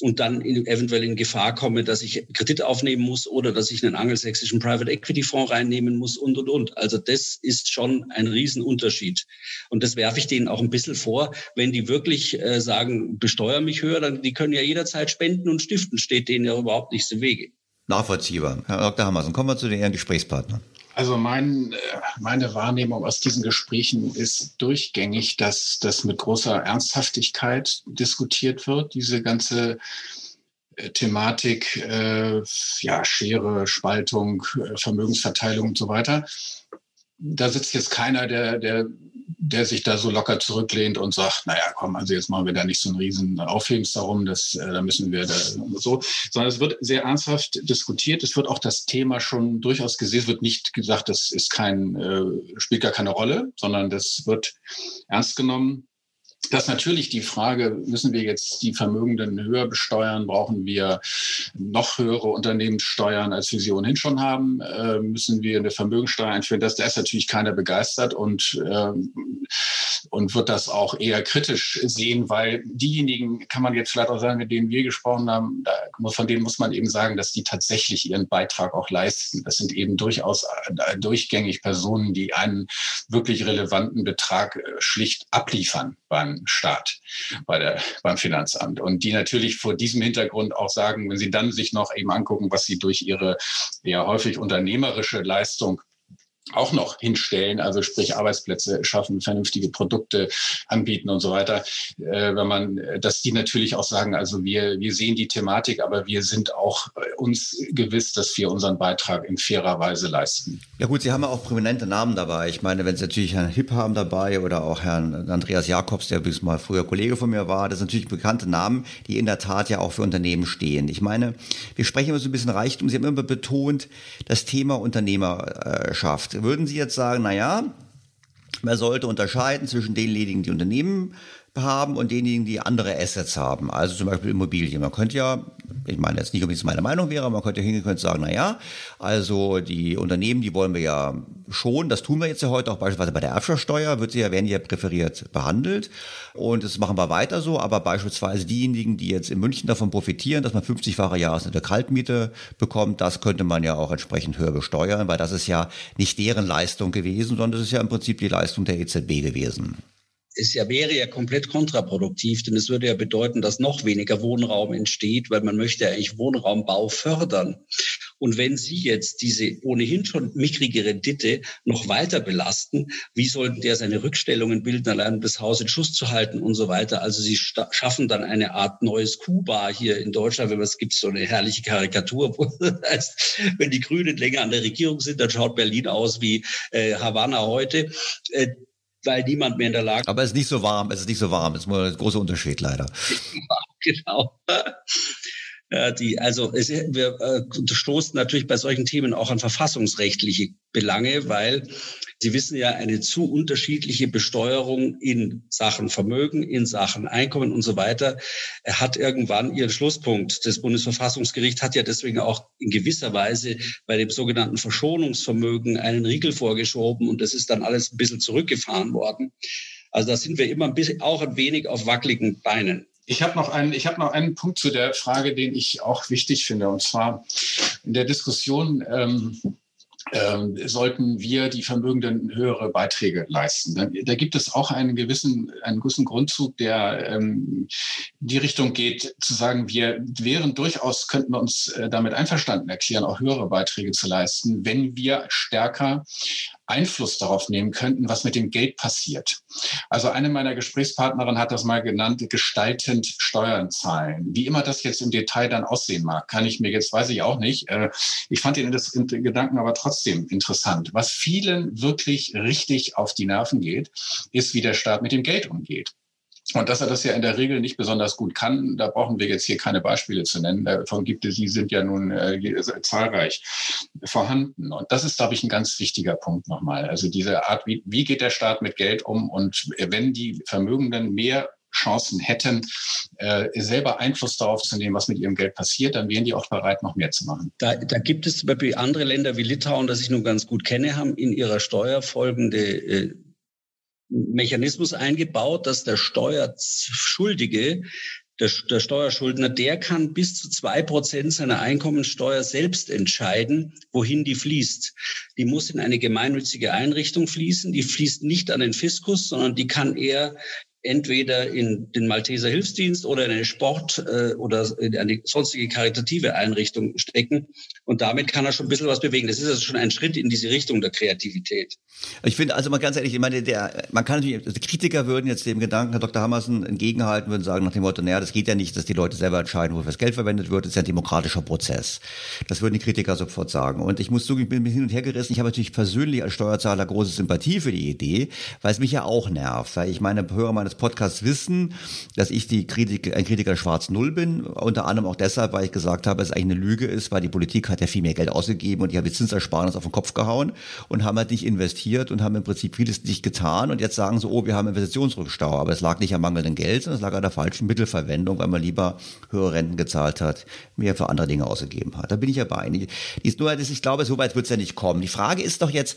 und dann in, eventuell in Gefahr komme, dass ich Kredit aufnehmen muss oder dass ich einen angelsächsischen Private Equity Fonds reinnehmen muss und, und, und. Also das ist schon ein Riesenunterschied. Und das werfe ich denen auch ein bisschen vor. Wenn die wirklich äh, sagen, besteuer mich höher, dann die können ja jederzeit spenden und stiften, steht denen ja überhaupt nichts im Wege. Nachvollziehbar. Herr Dr. Hammersen, kommen wir zu den Ihren Gesprächspartnern. Also mein, äh, meine Wahrnehmung aus diesen Gesprächen ist durchgängig, dass das mit großer Ernsthaftigkeit diskutiert wird, diese ganze äh, Thematik, äh, ja, Schere, Spaltung, äh, Vermögensverteilung und so weiter. Da sitzt jetzt keiner, der, der der sich da so locker zurücklehnt und sagt, naja, komm, also jetzt machen wir da nicht so einen riesen Aufhebens darum, das, äh, da müssen wir da so, sondern es wird sehr ernsthaft diskutiert. Es wird auch das Thema schon durchaus gesehen. Es wird nicht gesagt, das ist kein, äh, spielt gar keine Rolle, sondern das wird ernst genommen dass natürlich die Frage, müssen wir jetzt die Vermögenden höher besteuern? Brauchen wir noch höhere Unternehmenssteuern, als wir sie ohnehin schon haben? Äh, müssen wir eine Vermögensteuer einführen? Das, da ist natürlich keiner begeistert und, äh, und wird das auch eher kritisch sehen, weil diejenigen, kann man jetzt vielleicht auch sagen, mit denen wir gesprochen haben, da, von denen muss man eben sagen, dass die tatsächlich ihren Beitrag auch leisten. Das sind eben durchaus äh, durchgängig Personen, die einen wirklich relevanten Betrag äh, schlicht abliefern beim Staat, bei der, beim Finanzamt. Und die natürlich vor diesem Hintergrund auch sagen, wenn sie dann sich noch eben angucken, was sie durch ihre ja häufig unternehmerische Leistung auch noch hinstellen, also sprich Arbeitsplätze schaffen, vernünftige Produkte anbieten und so weiter. Äh, wenn man, dass die natürlich auch sagen, also wir, wir sehen die Thematik, aber wir sind auch äh, uns gewiss, dass wir unseren Beitrag in fairer Weise leisten. Ja gut, Sie haben ja auch prominente Namen dabei. Ich meine, wenn Sie natürlich Herrn Hipp haben dabei oder auch Herrn Andreas Jakobs, der bis mal früher Kollege von mir war, das sind natürlich bekannte Namen, die in der Tat ja auch für Unternehmen stehen. Ich meine, wir sprechen immer so ein bisschen Reichtum. Sie haben immer betont, das Thema Unternehmerschaft würden Sie jetzt sagen, na ja, man sollte unterscheiden zwischen denjenigen, die Unternehmen haben und denjenigen, die andere Assets haben, also zum Beispiel Immobilien. Man könnte ja, ich meine jetzt nicht, ob es meine Meinung wäre, man könnte hingehen und sagen, na ja, also die Unternehmen, die wollen wir ja schon, das tun wir jetzt ja heute auch beispielsweise bei der Erbschaftssteuer, wird sie ja, werden ja präferiert behandelt. Und das machen wir weiter so, aber beispielsweise diejenigen, die jetzt in München davon profitieren, dass man 50-fache Jahresmiete Kaltmiete bekommt, das könnte man ja auch entsprechend höher besteuern, weil das ist ja nicht deren Leistung gewesen, sondern das ist ja im Prinzip die Leistung der EZB gewesen es ja wäre ja komplett kontraproduktiv, denn es würde ja bedeuten, dass noch weniger Wohnraum entsteht, weil man möchte ja eigentlich Wohnraumbau fördern. Und wenn Sie jetzt diese ohnehin schon mickrige Rendite noch weiter belasten, wie sollten der seine Rückstellungen bilden, allein das Haus in Schuss zu halten und so weiter? Also Sie schaffen dann eine Art neues Kuba hier in Deutschland. Wenn es gibt so eine herrliche Karikatur, wo <laughs> das heißt, wenn die Grünen länger an der Regierung sind, dann schaut Berlin aus wie äh, Havanna heute. Äh, weil niemand mehr in der Lage Aber es ist nicht so warm, es ist nicht so warm, das ist ein großer Unterschied leider. <laughs> genau. <laughs> Ja, die, also es, wir äh, stoßen natürlich bei solchen Themen auch an verfassungsrechtliche Belange, weil Sie wissen ja, eine zu unterschiedliche Besteuerung in Sachen Vermögen, in Sachen Einkommen und so weiter hat irgendwann ihren Schlusspunkt. Das Bundesverfassungsgericht hat ja deswegen auch in gewisser Weise bei dem sogenannten Verschonungsvermögen einen Riegel vorgeschoben und das ist dann alles ein bisschen zurückgefahren worden. Also da sind wir immer ein bisschen, auch ein wenig auf wackeligen Beinen. Ich habe noch einen, ich habe noch einen Punkt zu der Frage, den ich auch wichtig finde, und zwar in der Diskussion. Ähm, ähm, sollten wir die Vermögenden höhere Beiträge leisten. Da, gibt es auch einen gewissen, einen gewissen Grundzug, der ähm, die Richtung geht, zu sagen, wir wären durchaus, könnten uns äh, damit einverstanden erklären, auch höhere Beiträge zu leisten, wenn wir stärker Einfluss darauf nehmen könnten, was mit dem Geld passiert. Also eine meiner Gesprächspartnerinnen hat das mal genannt, gestaltend Steuern zahlen. Wie immer das jetzt im Detail dann aussehen mag, kann ich mir jetzt, weiß ich auch nicht. Äh, ich fand den Gedanken aber trotzdem interessant. Was vielen wirklich richtig auf die Nerven geht, ist, wie der Staat mit dem Geld umgeht. Und dass er das ja in der Regel nicht besonders gut kann, da brauchen wir jetzt hier keine Beispiele zu nennen. Davon gibt es, die sind ja nun äh, zahlreich vorhanden. Und das ist, glaube ich, ein ganz wichtiger Punkt nochmal. Also diese Art, wie, wie geht der Staat mit Geld um? Und wenn die Vermögenden mehr Chancen hätten, äh, selber Einfluss darauf zu nehmen, was mit ihrem Geld passiert, dann wären die auch bereit, noch mehr zu machen. Da, da gibt es zum Beispiel andere Länder wie Litauen, das ich nun ganz gut kenne, haben in ihrer Steuer folgende äh, Mechanismus eingebaut, dass der Steuerschuldige, der, der Steuerschuldner, der kann bis zu zwei Prozent seiner Einkommensteuer selbst entscheiden, wohin die fließt. Die muss in eine gemeinnützige Einrichtung fließen. Die fließt nicht an den Fiskus, sondern die kann er entweder in den Malteser Hilfsdienst oder in eine Sport- äh, oder in eine sonstige karitative Einrichtung stecken. Und damit kann er schon ein bisschen was bewegen. Das ist also schon ein Schritt in diese Richtung der Kreativität. Ich finde, also mal ganz ehrlich, ich meine, der, man kann natürlich, also Kritiker würden jetzt dem Gedanken, Herr Dr. Hammersen, entgegenhalten, würden sagen nach dem Motto, naja, das geht ja nicht, dass die Leute selber entscheiden, wofür das Geld verwendet wird. Das ist ja ein demokratischer Prozess. Das würden die Kritiker sofort sagen. Und ich muss zugeben, ich bin ein bisschen hin und her gerissen. Ich habe natürlich persönlich als Steuerzahler große Sympathie für die Idee, weil es mich ja auch nervt. Weil ich meine Hörer meines Podcasts wissen, dass ich die Kritik, ein Kritiker Schwarz Null bin. Unter anderem auch deshalb, weil ich gesagt habe, dass es eigentlich eine Lüge ist, weil die Politik hat ja viel mehr Geld ausgegeben und die haben die Zinsersparnis auf den Kopf gehauen und haben halt nicht investiert und haben im Prinzip vieles nicht getan. Und jetzt sagen sie, oh, wir haben Investitionsrückstau. Aber es lag nicht am mangelnden Geld, sondern es lag an der falschen Mittelverwendung, weil man lieber höhere Renten gezahlt hat, mehr für andere Dinge ausgegeben hat. Da bin ich ja bei. Ich glaube, so weit wird es ja nicht kommen. Die Frage ist doch jetzt,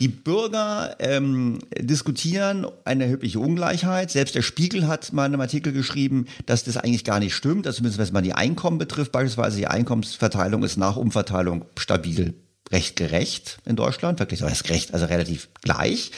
die Bürger ähm, diskutieren eine erhebliche Ungleichheit. Selbst der Spiegel hat mal in einem Artikel geschrieben, dass das eigentlich gar nicht stimmt. Also zumindest was man die Einkommen betrifft, beispielsweise die Einkommensverteilung ist nach Umverteilung stabil recht gerecht in Deutschland, wirklich recht gerecht, also relativ gleich.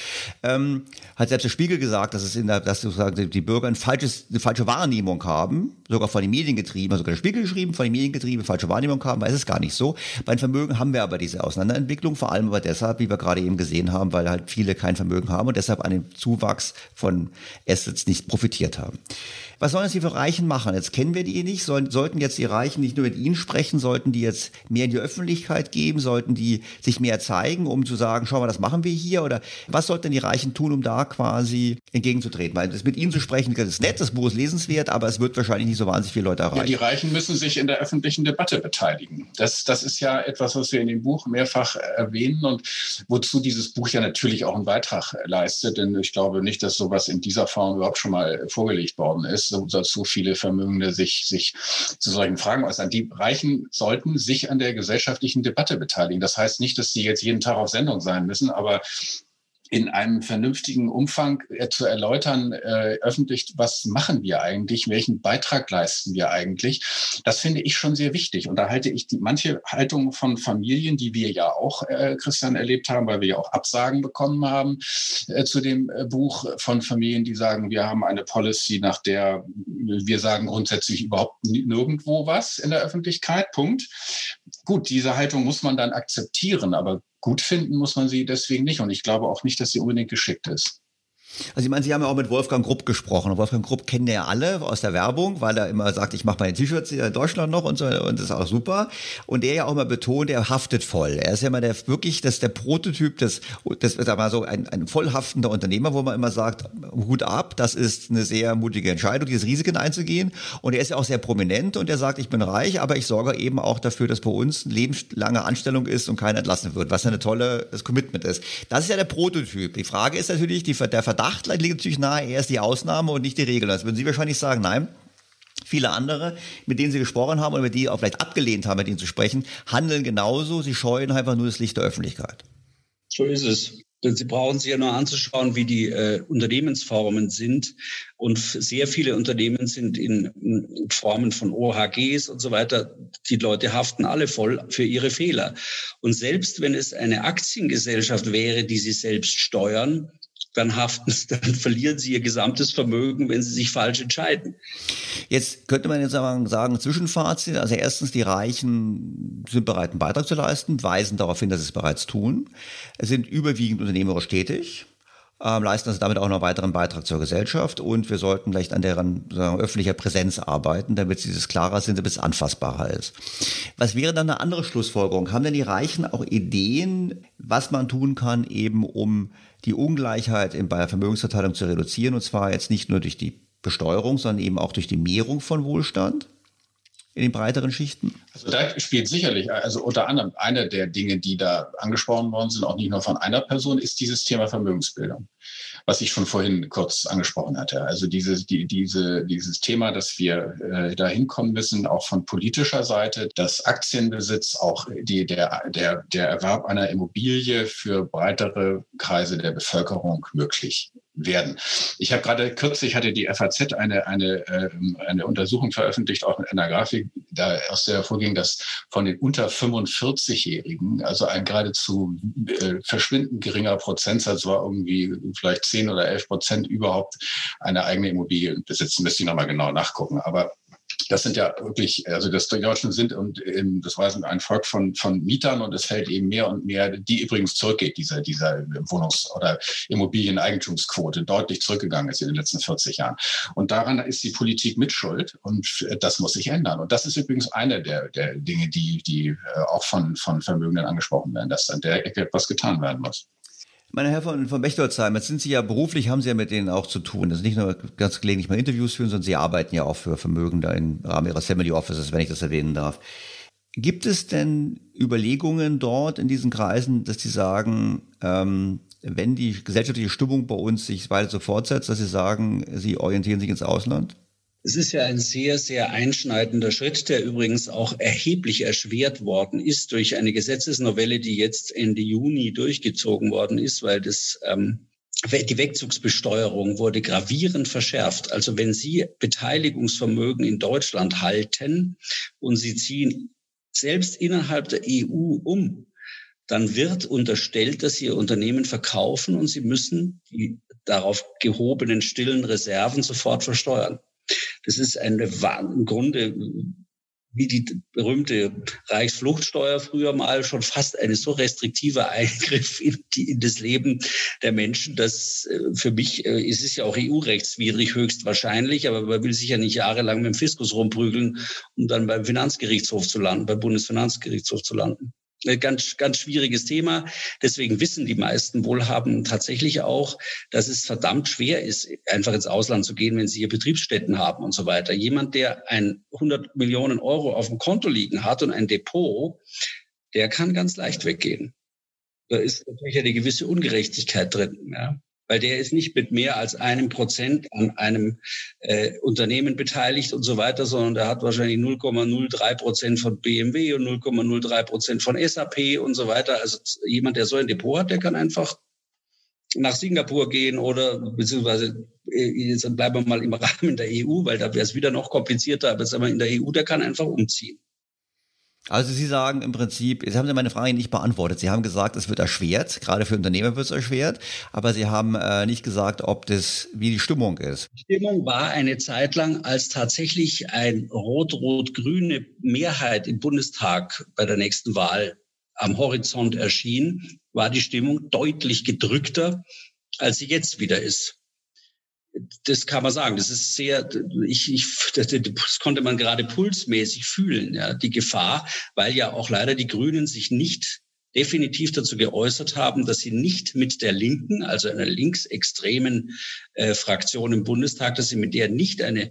Ähm, hat selbst der Spiegel gesagt, dass es in der, dass sozusagen die Bürger ein falsches, eine falsche Wahrnehmung haben, sogar von den Medien getrieben, also sogar der Spiegel geschrieben, von den Medien getrieben, falsche Wahrnehmung haben, weil es ist gar nicht so. Bei den Vermögen haben wir aber diese Auseinanderentwicklung, vor allem aber deshalb, wie wir gerade eben gesehen haben, weil halt viele kein Vermögen haben und deshalb an dem Zuwachs von Assets nicht profitiert haben. Was sollen jetzt die für Reichen machen? Jetzt kennen wir die nicht. Sollen, sollten jetzt die Reichen nicht nur mit ihnen sprechen, sollten die jetzt mehr in die Öffentlichkeit geben, sollten die sich mehr zeigen, um zu sagen, schau mal, das machen wir hier? Oder was sollten die Reichen tun, um da quasi entgegenzutreten? Weil das mit ihnen zu sprechen, das ist nett, das Buch ist lesenswert, aber es wird wahrscheinlich nicht so wahnsinnig viele Leute erreichen. Ja, die Reichen müssen sich in der öffentlichen Debatte beteiligen. Das, das ist ja etwas, was wir in dem Buch mehrfach erwähnen und wozu dieses Buch ja natürlich auch einen Beitrag leistet. Denn ich glaube nicht, dass sowas in dieser Form überhaupt schon mal vorgelegt worden ist so, so viele Vermögende sich, sich zu solchen Fragen äußern. Die Reichen sollten sich an der gesellschaftlichen Debatte beteiligen. Das heißt nicht, dass sie jetzt jeden Tag auf Sendung sein müssen, aber in einem vernünftigen Umfang äh, zu erläutern, äh, öffentlich, was machen wir eigentlich, welchen Beitrag leisten wir eigentlich, das finde ich schon sehr wichtig. Und da halte ich die, manche Haltung von Familien, die wir ja auch, äh, Christian, erlebt haben, weil wir ja auch Absagen bekommen haben äh, zu dem äh, Buch von Familien, die sagen, wir haben eine Policy, nach der wir sagen grundsätzlich überhaupt nirgendwo was in der Öffentlichkeit. Punkt. Gut, diese Haltung muss man dann akzeptieren, aber gut finden muss man sie deswegen nicht. Und ich glaube auch nicht, dass sie unbedingt geschickt ist. Also ich meine, Sie haben ja auch mit Wolfgang Grupp gesprochen. Wolfgang Grupp kennen ja alle aus der Werbung, weil er immer sagt, ich mache meine T-Shirts in Deutschland noch und so und das ist auch super. Und er ja auch immer betont, er haftet voll. Er ist ja immer der wirklich das der Prototyp des das ist aber so ein, ein vollhaftender Unternehmer, wo man immer sagt, Hut ab, das ist eine sehr mutige Entscheidung, dieses Risiken einzugehen. Und er ist ja auch sehr prominent und er sagt, ich bin reich, aber ich sorge eben auch dafür, dass bei uns eine lebenslange Anstellung ist und keiner entlassen wird, was eine tolle das Commitment ist. Das ist ja der Prototyp. Die Frage ist natürlich die, der Verdacht Verdacht liegt natürlich nahe, er ist die Ausnahme und nicht die Regel. Das würden Sie wahrscheinlich sagen, nein. Viele andere, mit denen Sie gesprochen haben oder mit denen auch vielleicht abgelehnt haben, mit ihnen zu sprechen, handeln genauso. Sie scheuen einfach nur das Licht der Öffentlichkeit. So ist es. Denn Sie brauchen sich ja nur anzuschauen, wie die äh, Unternehmensformen sind. Und sehr viele Unternehmen sind in, in, Formen von OHGs und so weiter. Die Leute haften alle voll für ihre Fehler. Und selbst wenn es eine Aktiengesellschaft wäre, die sie selbst steuern, dann haften, <laughs> dann verlieren sie ihr gesamtes Vermögen, wenn sie sich falsch entscheiden. Jetzt könnte man jetzt sagen, Zwischenfazit. Also erstens, die Reichen sind bereit, einen Beitrag zu leisten, weisen darauf hin, dass sie es bereits tun. Sind überwiegend unternehmerisch tätig ähm, leisten also damit auch noch einen weiteren Beitrag zur Gesellschaft und wir sollten vielleicht an deren sagen, öffentlicher Präsenz arbeiten, damit dieses klarer sind, damit es anfassbarer ist. Was wäre dann eine andere Schlussfolgerung? Haben denn die Reichen auch Ideen, was man tun kann, eben um die Ungleichheit bei der Vermögensverteilung zu reduzieren und zwar jetzt nicht nur durch die Besteuerung, sondern eben auch durch die Mehrung von Wohlstand? In den breiteren Schichten? Also da spielt sicherlich, also unter anderem eine der Dinge, die da angesprochen worden sind, auch nicht nur von einer Person, ist dieses Thema Vermögensbildung, was ich schon vorhin kurz angesprochen hatte. Also diese, die, diese, dieses Thema, dass wir äh, da hinkommen müssen, auch von politischer Seite, dass Aktienbesitz, auch die, der, der, der Erwerb einer Immobilie für breitere Kreise der Bevölkerung möglich werden. Ich habe gerade kürzlich hatte die FAZ eine, eine, äh, eine Untersuchung veröffentlicht, auch mit einer Grafik, da aus der hervorging, dass von den unter 45-Jährigen, also ein geradezu äh, verschwindend geringer Prozentsatz war irgendwie vielleicht 10 oder 11 Prozent überhaupt eine eigene Immobilie besitzen. Müsste ich nochmal genau nachgucken. Aber das sind ja wirklich, also das die Deutschen sind und ähm, das war ein Volk von, von Mietern und es fällt eben mehr und mehr, die übrigens zurückgeht, dieser, dieser Wohnungs- oder Immobilieneigentumsquote deutlich zurückgegangen ist in den letzten 40 Jahren. Und daran ist die Politik mitschuld und das muss sich ändern. Und das ist übrigens eine der, der Dinge, die, die äh, auch von, von Vermögenden angesprochen werden, dass an der Ecke etwas getan werden muss. Meine Herr von, von Bechtolzheim, jetzt sind Sie ja beruflich, haben Sie ja mit denen auch zu tun. Das ist nicht nur ganz gelegentlich mal Interviews führen, sondern Sie arbeiten ja auch für Vermögen da im Rahmen Ihrer Family Offices, wenn ich das erwähnen darf. Gibt es denn Überlegungen dort in diesen Kreisen, dass Sie sagen, ähm, wenn die gesellschaftliche Stimmung bei uns sich weiter so fortsetzt, dass Sie sagen, Sie orientieren sich ins Ausland? Es ist ja ein sehr, sehr einschneidender Schritt, der übrigens auch erheblich erschwert worden ist durch eine Gesetzesnovelle, die jetzt Ende Juni durchgezogen worden ist, weil das ähm, die Wegzugsbesteuerung wurde gravierend verschärft. Also wenn Sie Beteiligungsvermögen in Deutschland halten und Sie ziehen selbst innerhalb der EU um, dann wird unterstellt, dass Sie Ihr Unternehmen verkaufen und Sie müssen die darauf gehobenen stillen Reserven sofort versteuern. Das ist eine, im Grunde wie die berühmte Reichsfluchtsteuer früher mal schon fast eine so restriktive Eingriff in, die, in das Leben der Menschen, dass äh, für mich äh, ist es ja auch EU-rechtswidrig höchstwahrscheinlich, aber man will sich ja nicht jahrelang mit dem Fiskus rumprügeln, um dann beim Finanzgerichtshof zu landen, beim Bundesfinanzgerichtshof zu landen ganz, ganz schwieriges Thema. Deswegen wissen die meisten Wohlhabenden tatsächlich auch, dass es verdammt schwer ist, einfach ins Ausland zu gehen, wenn sie hier Betriebsstätten haben und so weiter. Jemand, der ein 100 Millionen Euro auf dem Konto liegen hat und ein Depot, der kann ganz leicht weggehen. Da ist natürlich eine gewisse Ungerechtigkeit drin. Ja weil der ist nicht mit mehr als einem Prozent an einem äh, Unternehmen beteiligt und so weiter, sondern der hat wahrscheinlich 0,03 Prozent von BMW und 0,03 Prozent von SAP und so weiter. Also jemand, der so ein Depot hat, der kann einfach nach Singapur gehen oder beziehungsweise äh, jetzt bleiben wir mal im Rahmen der EU, weil da wäre es wieder noch komplizierter, aber sagen wir in der EU, der kann einfach umziehen. Also Sie sagen im Prinzip, Sie haben meine Frage nicht beantwortet. Sie haben gesagt, es wird erschwert, gerade für Unternehmer wird es erschwert, aber Sie haben äh, nicht gesagt, ob das, wie die Stimmung ist. Die Stimmung war eine Zeit lang, als tatsächlich ein rot-rot-grüne Mehrheit im Bundestag bei der nächsten Wahl am Horizont erschien, war die Stimmung deutlich gedrückter, als sie jetzt wieder ist das kann man sagen. Das ist sehr, ich, ich, das, das konnte man gerade pulsmäßig fühlen, ja, die Gefahr, weil ja auch leider die Grünen sich nicht definitiv dazu geäußert haben, dass sie nicht mit der Linken, also einer linksextremen äh, Fraktion im Bundestag, dass sie mit der nicht eine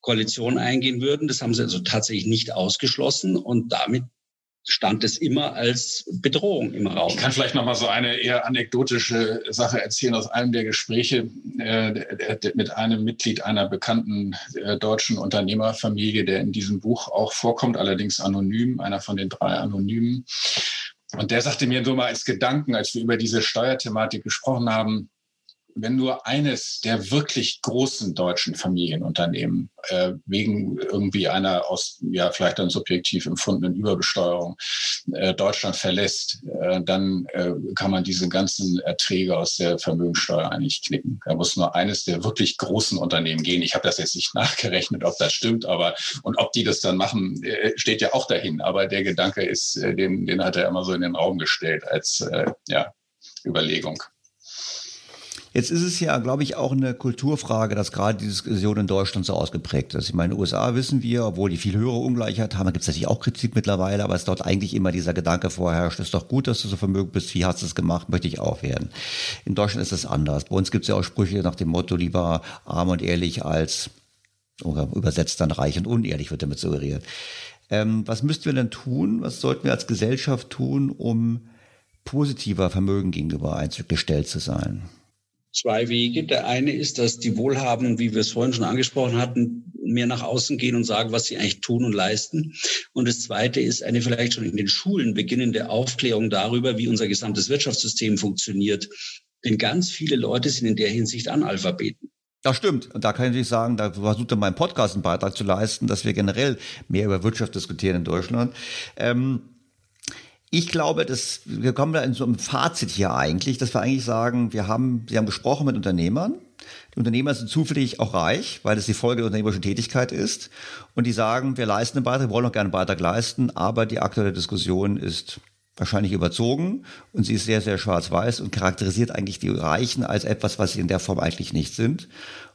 Koalition eingehen würden. Das haben sie also tatsächlich nicht ausgeschlossen und damit stand es immer als Bedrohung im Raum. Ich kann vielleicht noch mal so eine eher anekdotische Sache erzählen aus einem der Gespräche äh, mit einem Mitglied einer bekannten äh, deutschen Unternehmerfamilie, der in diesem Buch auch vorkommt, allerdings anonym, einer von den drei Anonymen. Und der sagte mir so mal als Gedanken, als wir über diese Steuerthematik gesprochen haben, wenn nur eines der wirklich großen deutschen Familienunternehmen äh, wegen irgendwie einer aus, ja, vielleicht dann subjektiv empfundenen Überbesteuerung äh, Deutschland verlässt, äh, dann äh, kann man diese ganzen Erträge aus der Vermögensteuer eigentlich knicken. Da muss nur eines der wirklich großen Unternehmen gehen. Ich habe das jetzt nicht <laughs> nachgerechnet, ob das stimmt, aber und ob die das dann machen, äh, steht ja auch dahin. Aber der Gedanke ist, äh, den, den hat er immer so in den Raum gestellt als ja, Überlegung. Jetzt ist es ja, glaube ich, auch eine Kulturfrage, dass gerade die Diskussion in Deutschland so ausgeprägt ist. Ich meine, in den USA wissen wir, obwohl die viel höhere Ungleichheit haben, da gibt es natürlich auch Kritik mittlerweile, aber es dort eigentlich immer dieser Gedanke vorherrscht, ist doch gut, dass du so vermögend bist, wie hast du es gemacht, möchte ich auch werden. In Deutschland ist es anders. Bei uns gibt es ja auch Sprüche nach dem Motto, lieber arm und ehrlich als übersetzt dann reich und unehrlich wird damit suggeriert. Ähm, was müssten wir denn tun? Was sollten wir als Gesellschaft tun, um positiver Vermögen gegenüber eingestellt zu sein? Zwei Wege. Der eine ist, dass die Wohlhabenden, wie wir es vorhin schon angesprochen hatten, mehr nach außen gehen und sagen, was sie eigentlich tun und leisten. Und das zweite ist eine vielleicht schon in den Schulen beginnende Aufklärung darüber, wie unser gesamtes Wirtschaftssystem funktioniert. Denn ganz viele Leute sind in der Hinsicht Analphabeten. Das stimmt. Und da kann ich natürlich sagen, da versucht mein Podcast einen Beitrag zu leisten, dass wir generell mehr über Wirtschaft diskutieren in Deutschland. Ähm, ich glaube, dass wir kommen da in so einem Fazit hier eigentlich, dass wir eigentlich sagen, wir haben, Sie haben gesprochen mit Unternehmern. Die Unternehmer sind zufällig auch reich, weil es die Folge der unternehmerischen Tätigkeit ist. Und die sagen, wir leisten einen Beitrag, wir wollen auch gerne einen Beitrag leisten, aber die aktuelle Diskussion ist wahrscheinlich überzogen und sie ist sehr, sehr schwarz-weiß und charakterisiert eigentlich die Reichen als etwas, was sie in der Form eigentlich nicht sind.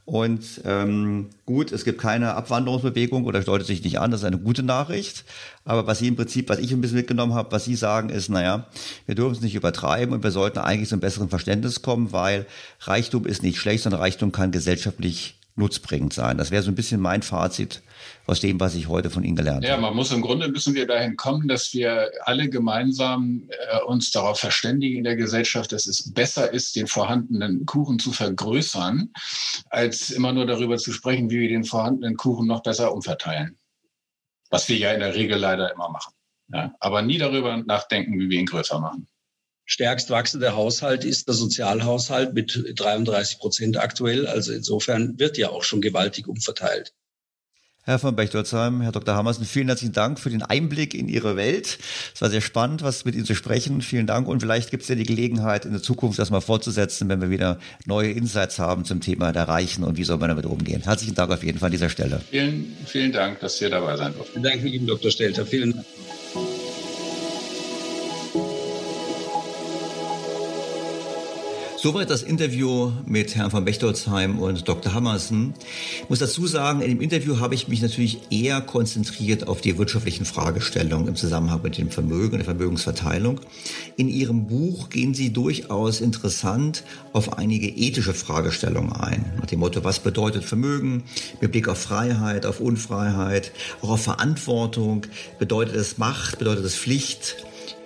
Und ähm, gut, es gibt keine Abwanderungsbewegung oder deutet sich nicht an, das ist eine gute Nachricht. Aber was Sie im Prinzip, was ich ein bisschen mitgenommen habe, was Sie sagen, ist, naja, wir dürfen es nicht übertreiben und wir sollten eigentlich zu einem besseren Verständnis kommen, weil Reichtum ist nicht schlecht, sondern Reichtum kann gesellschaftlich nutzbringend sein. Das wäre so ein bisschen mein Fazit aus dem, was ich heute von Ihnen gelernt habe. Ja, man muss im Grunde müssen wir dahin kommen, dass wir alle gemeinsam äh, uns darauf verständigen in der Gesellschaft, dass es besser ist, den vorhandenen Kuchen zu vergrößern, als immer nur darüber zu sprechen, wie wir den vorhandenen Kuchen noch besser umverteilen. Was wir ja in der Regel leider immer machen. Ja, aber nie darüber nachdenken, wie wir ihn größer machen stärkst wachsende Haushalt ist der Sozialhaushalt mit 33 Prozent aktuell. Also insofern wird ja auch schon gewaltig umverteilt. Herr von Bechtolzheim, Herr Dr. Hammersen, vielen herzlichen Dank für den Einblick in Ihre Welt. Es war sehr spannend, was mit Ihnen zu sprechen. Vielen Dank und vielleicht gibt es ja die Gelegenheit, in der Zukunft das mal fortzusetzen, wenn wir wieder neue Insights haben zum Thema der Reichen und wie soll man damit umgehen. Herzlichen Dank auf jeden Fall an dieser Stelle. Vielen, vielen Dank, dass Sie dabei sein durften. Wir danken Ihnen, Dr. Stelter. Vielen Dank. Soweit das Interview mit Herrn von Bechtolzheim und Dr. Hammersen. Ich muss dazu sagen, in dem Interview habe ich mich natürlich eher konzentriert auf die wirtschaftlichen Fragestellungen im Zusammenhang mit dem Vermögen und der Vermögensverteilung. In Ihrem Buch gehen Sie durchaus interessant auf einige ethische Fragestellungen ein. Nach dem Motto, was bedeutet Vermögen mit Blick auf Freiheit, auf Unfreiheit, auch auf Verantwortung? Bedeutet es Macht? Bedeutet es Pflicht?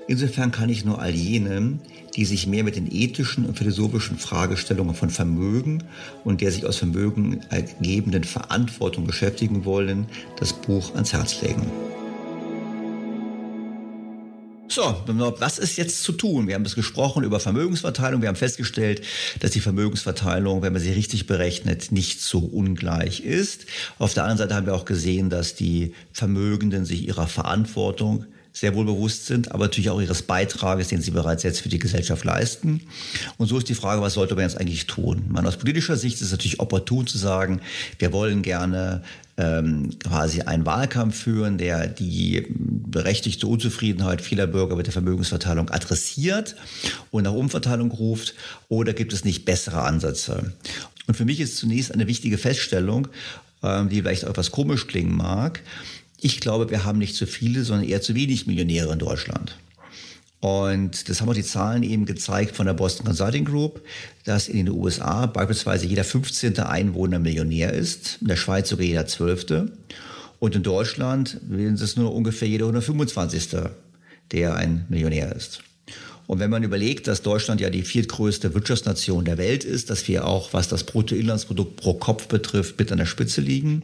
Insofern kann ich nur all jenen, die sich mehr mit den ethischen und philosophischen Fragestellungen von Vermögen und der sich aus Vermögen ergebenden Verantwortung beschäftigen wollen, das Buch ans Herz legen. So, was ist jetzt zu tun? Wir haben das gesprochen über Vermögensverteilung. Wir haben festgestellt, dass die Vermögensverteilung, wenn man sie richtig berechnet, nicht so ungleich ist. Auf der anderen Seite haben wir auch gesehen, dass die Vermögenden sich ihrer Verantwortung sehr wohl bewusst sind, aber natürlich auch ihres Beitrages, den sie bereits jetzt für die Gesellschaft leisten. Und so ist die Frage, was sollte man jetzt eigentlich tun? Man aus politischer Sicht ist es natürlich opportun zu sagen, wir wollen gerne ähm, quasi einen Wahlkampf führen, der die berechtigte Unzufriedenheit vieler Bürger mit der Vermögensverteilung adressiert und nach Umverteilung ruft. Oder gibt es nicht bessere Ansätze? Und für mich ist zunächst eine wichtige Feststellung, ähm, die vielleicht etwas komisch klingen mag. Ich glaube, wir haben nicht zu viele, sondern eher zu wenig Millionäre in Deutschland. Und das haben auch die Zahlen eben gezeigt von der Boston Consulting Group, dass in den USA beispielsweise jeder 15. Einwohner Millionär ist, in der Schweiz sogar jeder 12. Und in Deutschland sind es nur ungefähr jeder 125. der ein Millionär ist. Und wenn man überlegt, dass Deutschland ja die viertgrößte Wirtschaftsnation der Welt ist, dass wir auch, was das Bruttoinlandsprodukt pro Kopf betrifft, mit an der Spitze liegen,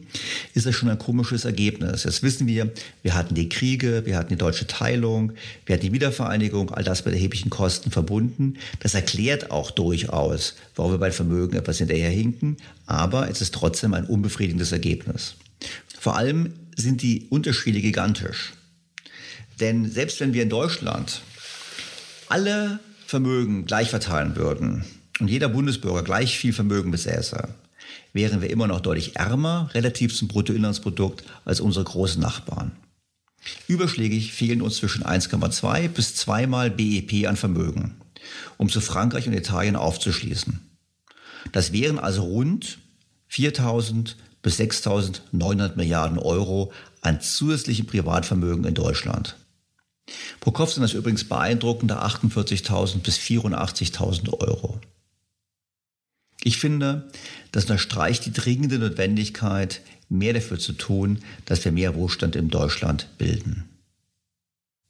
ist das schon ein komisches Ergebnis. Jetzt wissen wir, wir hatten die Kriege, wir hatten die deutsche Teilung, wir hatten die Wiedervereinigung, all das mit erheblichen Kosten verbunden. Das erklärt auch durchaus, warum wir bei Vermögen etwas hinterherhinken, aber es ist trotzdem ein unbefriedigendes Ergebnis. Vor allem sind die Unterschiede gigantisch. Denn selbst wenn wir in Deutschland alle Vermögen gleich verteilen würden und jeder Bundesbürger gleich viel Vermögen besäße, wären wir immer noch deutlich ärmer relativ zum Bruttoinlandsprodukt als unsere großen Nachbarn. Überschlägig fehlen uns zwischen 1,2 bis 2 mal BIP an Vermögen, um zu Frankreich und Italien aufzuschließen. Das wären also rund 4.000 bis 6.900 Milliarden Euro an zusätzlichem Privatvermögen in Deutschland. Pro Kopf sind das übrigens beeindruckende 48.000 bis 84.000 Euro. Ich finde, das unterstreicht die dringende Notwendigkeit, mehr dafür zu tun, dass wir mehr Wohlstand in Deutschland bilden.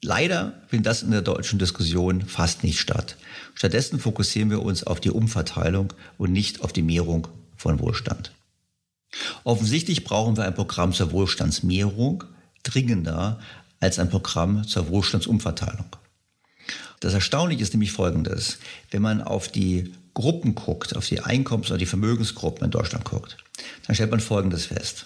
Leider findet das in der deutschen Diskussion fast nicht statt. Stattdessen fokussieren wir uns auf die Umverteilung und nicht auf die Mehrung von Wohlstand. Offensichtlich brauchen wir ein Programm zur Wohlstandsmehrung dringender als ein Programm zur Wohlstandsumverteilung. Das Erstaunliche ist nämlich Folgendes. Wenn man auf die Gruppen guckt, auf die Einkommens- oder die Vermögensgruppen in Deutschland guckt, dann stellt man Folgendes fest.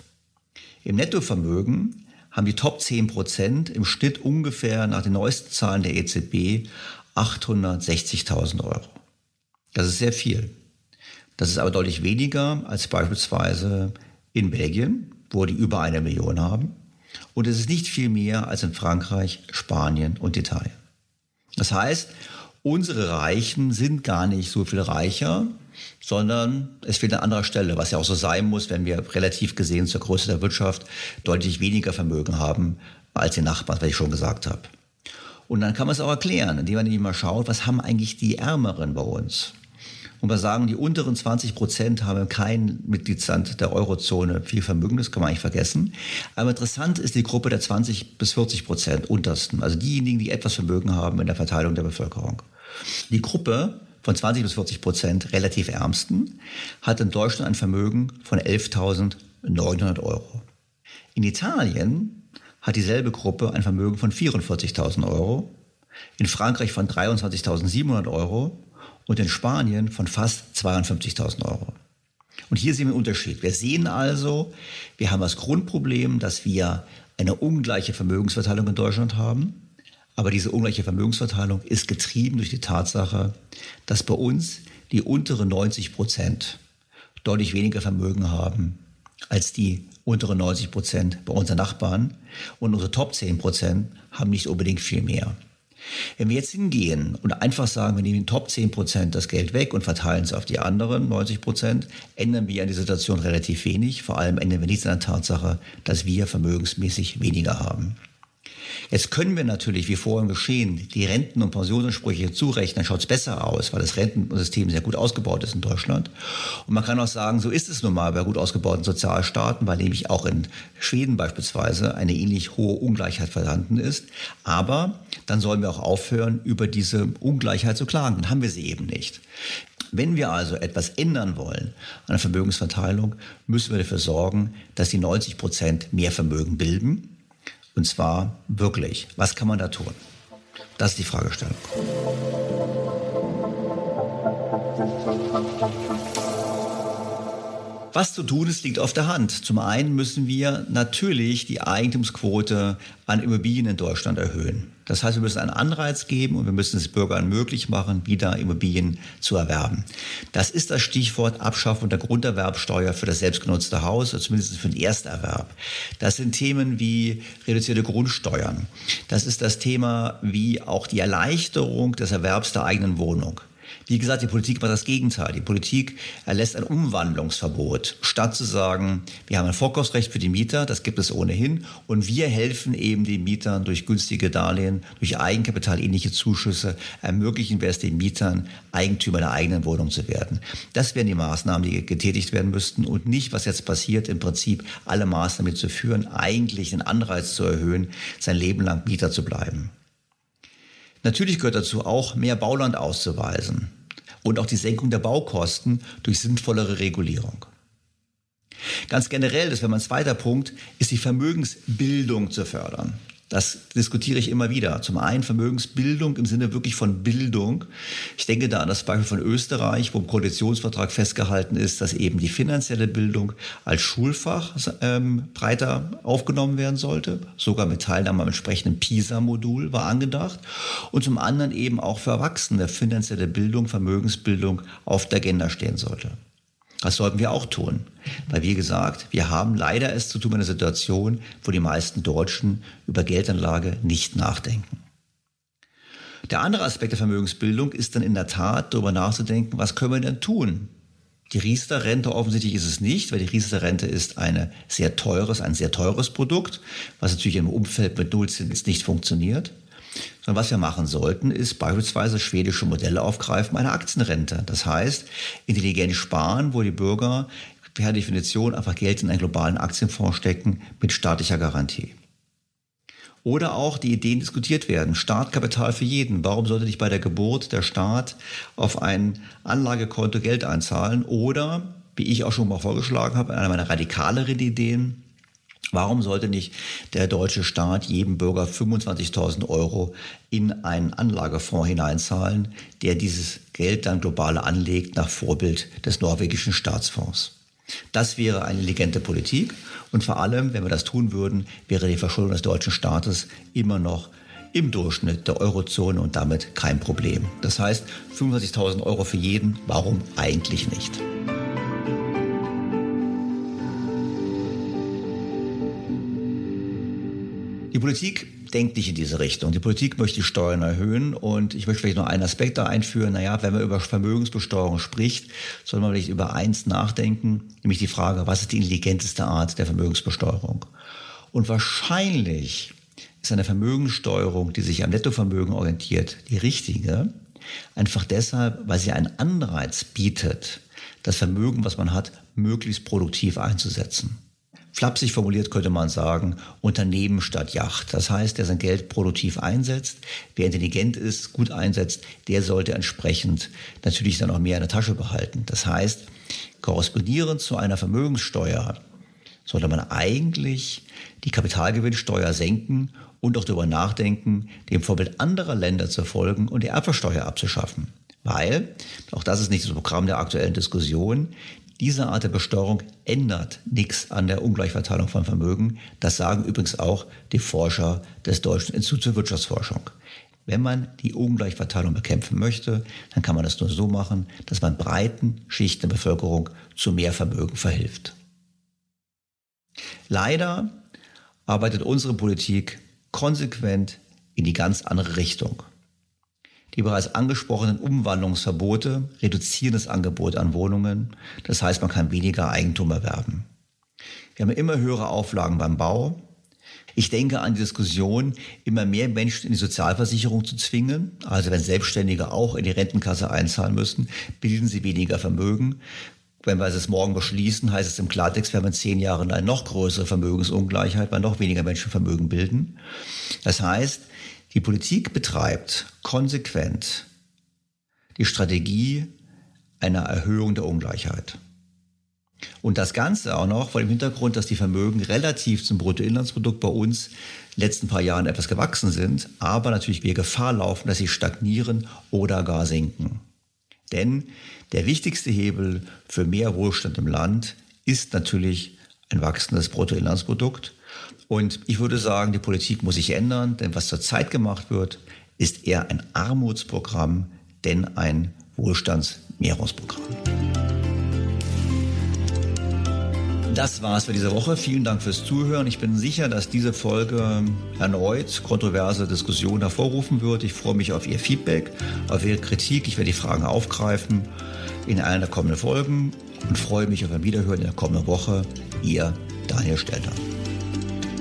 Im Nettovermögen haben die Top 10 Prozent im Schnitt ungefähr nach den neuesten Zahlen der EZB 860.000 Euro. Das ist sehr viel. Das ist aber deutlich weniger als beispielsweise in Belgien, wo die über eine Million haben. Und es ist nicht viel mehr als in Frankreich, Spanien und Italien. Das heißt, unsere Reichen sind gar nicht so viel reicher, sondern es fehlt an anderer Stelle, was ja auch so sein muss, wenn wir relativ gesehen zur Größe der Wirtschaft deutlich weniger Vermögen haben als die Nachbarn, was ich schon gesagt habe. Und dann kann man es auch erklären, indem man nämlich mal schaut, was haben eigentlich die Ärmeren bei uns? Und wir sagen, die unteren 20 Prozent haben kein Mitgliedsland der Eurozone viel Vermögen, das kann man eigentlich vergessen. Aber interessant ist die Gruppe der 20 bis 40 Prozent untersten, also diejenigen, die etwas Vermögen haben in der Verteilung der Bevölkerung. Die Gruppe von 20 bis 40 Prozent relativ Ärmsten hat in Deutschland ein Vermögen von 11.900 Euro. In Italien hat dieselbe Gruppe ein Vermögen von 44.000 Euro, in Frankreich von 23.700 Euro und in Spanien von fast 52.000 Euro. Und hier sehen wir einen Unterschied. Wir sehen also, wir haben das Grundproblem, dass wir eine ungleiche Vermögensverteilung in Deutschland haben. Aber diese ungleiche Vermögensverteilung ist getrieben durch die Tatsache, dass bei uns die unteren 90 Prozent deutlich weniger Vermögen haben als die unteren 90 Prozent bei unseren Nachbarn. Und unsere Top 10 Prozent haben nicht unbedingt viel mehr. Wenn wir jetzt hingehen und einfach sagen, wir nehmen den Top 10 Prozent das Geld weg und verteilen es auf die anderen 90 Prozent, ändern wir an die Situation relativ wenig. Vor allem ändern wir nichts an der Tatsache, dass wir vermögensmäßig weniger haben. Jetzt können wir natürlich, wie vorhin geschehen, die Renten- und Pensionsansprüche zurechnen, dann schaut es besser aus, weil das Rentensystem sehr gut ausgebaut ist in Deutschland. Und man kann auch sagen, so ist es nun mal bei gut ausgebauten Sozialstaaten, weil nämlich auch in Schweden beispielsweise eine ähnlich hohe Ungleichheit vorhanden ist. Aber dann sollen wir auch aufhören, über diese Ungleichheit zu klagen. Dann haben wir sie eben nicht. Wenn wir also etwas ändern wollen an der Vermögensverteilung, müssen wir dafür sorgen, dass die 90 Prozent mehr Vermögen bilden und zwar wirklich. Was kann man da tun? Das ist die Fragestellung. Was zu tun ist, liegt auf der Hand. Zum einen müssen wir natürlich die Eigentumsquote an Immobilien in Deutschland erhöhen. Das heißt, wir müssen einen Anreiz geben und wir müssen es Bürgern möglich machen, wieder Immobilien zu erwerben. Das ist das Stichwort Abschaffung der Grunderwerbsteuer für das selbstgenutzte Haus, oder zumindest für den Ersterwerb. Das sind Themen wie reduzierte Grundsteuern. Das ist das Thema wie auch die Erleichterung des Erwerbs der eigenen Wohnung. Wie gesagt, die Politik macht das Gegenteil. Die Politik erlässt ein Umwandlungsverbot, statt zu sagen, wir haben ein Vorkaufsrecht für die Mieter, das gibt es ohnehin, und wir helfen eben den Mietern durch günstige Darlehen, durch Eigenkapital ähnliche Zuschüsse, ermöglichen wir es den Mietern, Eigentümer der eigenen Wohnung zu werden. Das wären die Maßnahmen, die getätigt werden müssten und nicht, was jetzt passiert, im Prinzip alle Maßnahmen zu führen, eigentlich den Anreiz zu erhöhen, sein Leben lang Mieter zu bleiben. Natürlich gehört dazu auch, mehr Bauland auszuweisen und auch die Senkung der Baukosten durch sinnvollere Regulierung. Ganz generell, das wäre mein zweiter Punkt, ist die Vermögensbildung zu fördern. Das diskutiere ich immer wieder. Zum einen Vermögensbildung im Sinne wirklich von Bildung. Ich denke da an das Beispiel von Österreich, wo im Koalitionsvertrag festgehalten ist, dass eben die finanzielle Bildung als Schulfach ähm, breiter aufgenommen werden sollte. Sogar mit Teilnahme am entsprechenden PISA-Modul war angedacht. Und zum anderen eben auch für Erwachsene finanzielle Bildung, Vermögensbildung auf der Agenda stehen sollte. Das sollten wir auch tun. Weil, wie gesagt, wir haben leider es zu tun mit einer Situation, wo die meisten Deutschen über Geldanlage nicht nachdenken. Der andere Aspekt der Vermögensbildung ist dann in der Tat darüber nachzudenken, was können wir denn tun? Die Riester-Rente offensichtlich ist es nicht, weil die Riester-Rente ist eine sehr teures, ein sehr teures Produkt, was natürlich im Umfeld mit Nullzins nicht funktioniert. Sondern was wir machen sollten, ist beispielsweise schwedische Modelle aufgreifen, eine Aktienrente. Das heißt, intelligent sparen, wo die Bürger per Definition einfach Geld in einen globalen Aktienfonds stecken mit staatlicher Garantie. Oder auch die Ideen diskutiert werden. Startkapital für jeden. Warum sollte nicht bei der Geburt der Staat auf ein Anlagekonto Geld einzahlen? Oder, wie ich auch schon mal vorgeschlagen habe, eine meiner radikaleren Ideen, Warum sollte nicht der deutsche Staat jedem Bürger 25.000 Euro in einen Anlagefonds hineinzahlen, der dieses Geld dann global anlegt nach Vorbild des norwegischen Staatsfonds? Das wäre eine intelligente Politik und vor allem, wenn wir das tun würden, wäre die Verschuldung des deutschen Staates immer noch im Durchschnitt der Eurozone und damit kein Problem. Das heißt, 25.000 Euro für jeden, warum eigentlich nicht? Die Politik denkt nicht in diese Richtung. Die Politik möchte die Steuern erhöhen und ich möchte vielleicht noch einen Aspekt da einführen. Naja, wenn man über Vermögensbesteuerung spricht, soll man vielleicht über eins nachdenken, nämlich die Frage, was ist die intelligenteste Art der Vermögensbesteuerung? Und wahrscheinlich ist eine Vermögenssteuerung, die sich am Nettovermögen orientiert, die richtige. Einfach deshalb, weil sie einen Anreiz bietet, das Vermögen, was man hat, möglichst produktiv einzusetzen. Flapsig formuliert könnte man sagen, Unternehmen statt Yacht. Das heißt, der sein Geld produktiv einsetzt. Wer intelligent ist, gut einsetzt, der sollte entsprechend natürlich dann auch mehr in der Tasche behalten. Das heißt, korrespondierend zu einer Vermögenssteuer sollte man eigentlich die Kapitalgewinnsteuer senken und auch darüber nachdenken, dem Vorbild anderer Länder zu folgen und die Erbversteuer abzuschaffen. Weil, auch das ist nicht das Programm der aktuellen Diskussion, diese Art der Besteuerung ändert nichts an der Ungleichverteilung von Vermögen. Das sagen übrigens auch die Forscher des Deutschen Instituts für Wirtschaftsforschung. Wenn man die Ungleichverteilung bekämpfen möchte, dann kann man das nur so machen, dass man breiten Schichten der Bevölkerung zu mehr Vermögen verhilft. Leider arbeitet unsere Politik konsequent in die ganz andere Richtung. Die bereits angesprochenen Umwandlungsverbote reduzieren das Angebot an Wohnungen. Das heißt, man kann weniger Eigentum erwerben. Wir haben immer höhere Auflagen beim Bau. Ich denke an die Diskussion, immer mehr Menschen in die Sozialversicherung zu zwingen. Also wenn Selbstständige auch in die Rentenkasse einzahlen müssen, bilden sie weniger Vermögen. Wenn wir es morgen beschließen, heißt es im Klartext, wir haben in zehn Jahren eine noch größere Vermögensungleichheit, weil noch weniger Menschen Vermögen bilden. Das heißt, die Politik betreibt konsequent die Strategie einer Erhöhung der Ungleichheit. Und das Ganze auch noch vor dem Hintergrund, dass die Vermögen relativ zum Bruttoinlandsprodukt bei uns in den letzten paar Jahren etwas gewachsen sind, aber natürlich wir Gefahr laufen, dass sie stagnieren oder gar sinken. Denn der wichtigste Hebel für mehr Wohlstand im Land ist natürlich ein wachsendes Bruttoinlandsprodukt. Und ich würde sagen, die Politik muss sich ändern, denn was zurzeit gemacht wird, ist eher ein Armutsprogramm, denn ein Wohlstandsmehrungsprogramm. Das war's für diese Woche. Vielen Dank fürs Zuhören. Ich bin sicher, dass diese Folge erneut kontroverse Diskussionen hervorrufen wird. Ich freue mich auf Ihr Feedback, auf Ihre Kritik. Ich werde die Fragen aufgreifen in einer der kommenden Folgen und freue mich auf ein Wiederhören in der kommenden Woche. Ihr Daniel Stelter.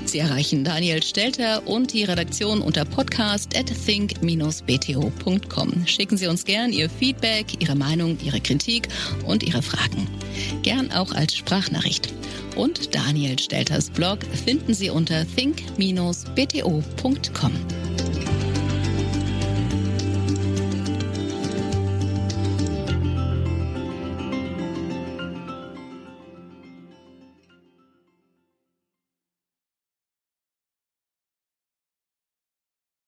Sie erreichen Daniel Stelter und die Redaktion unter podcast at think-bto.com. Schicken Sie uns gern Ihr Feedback, Ihre Meinung, Ihre Kritik und Ihre Fragen. Gern auch als Sprachnachricht. Und Daniel Stelters Blog finden Sie unter think-bto.com.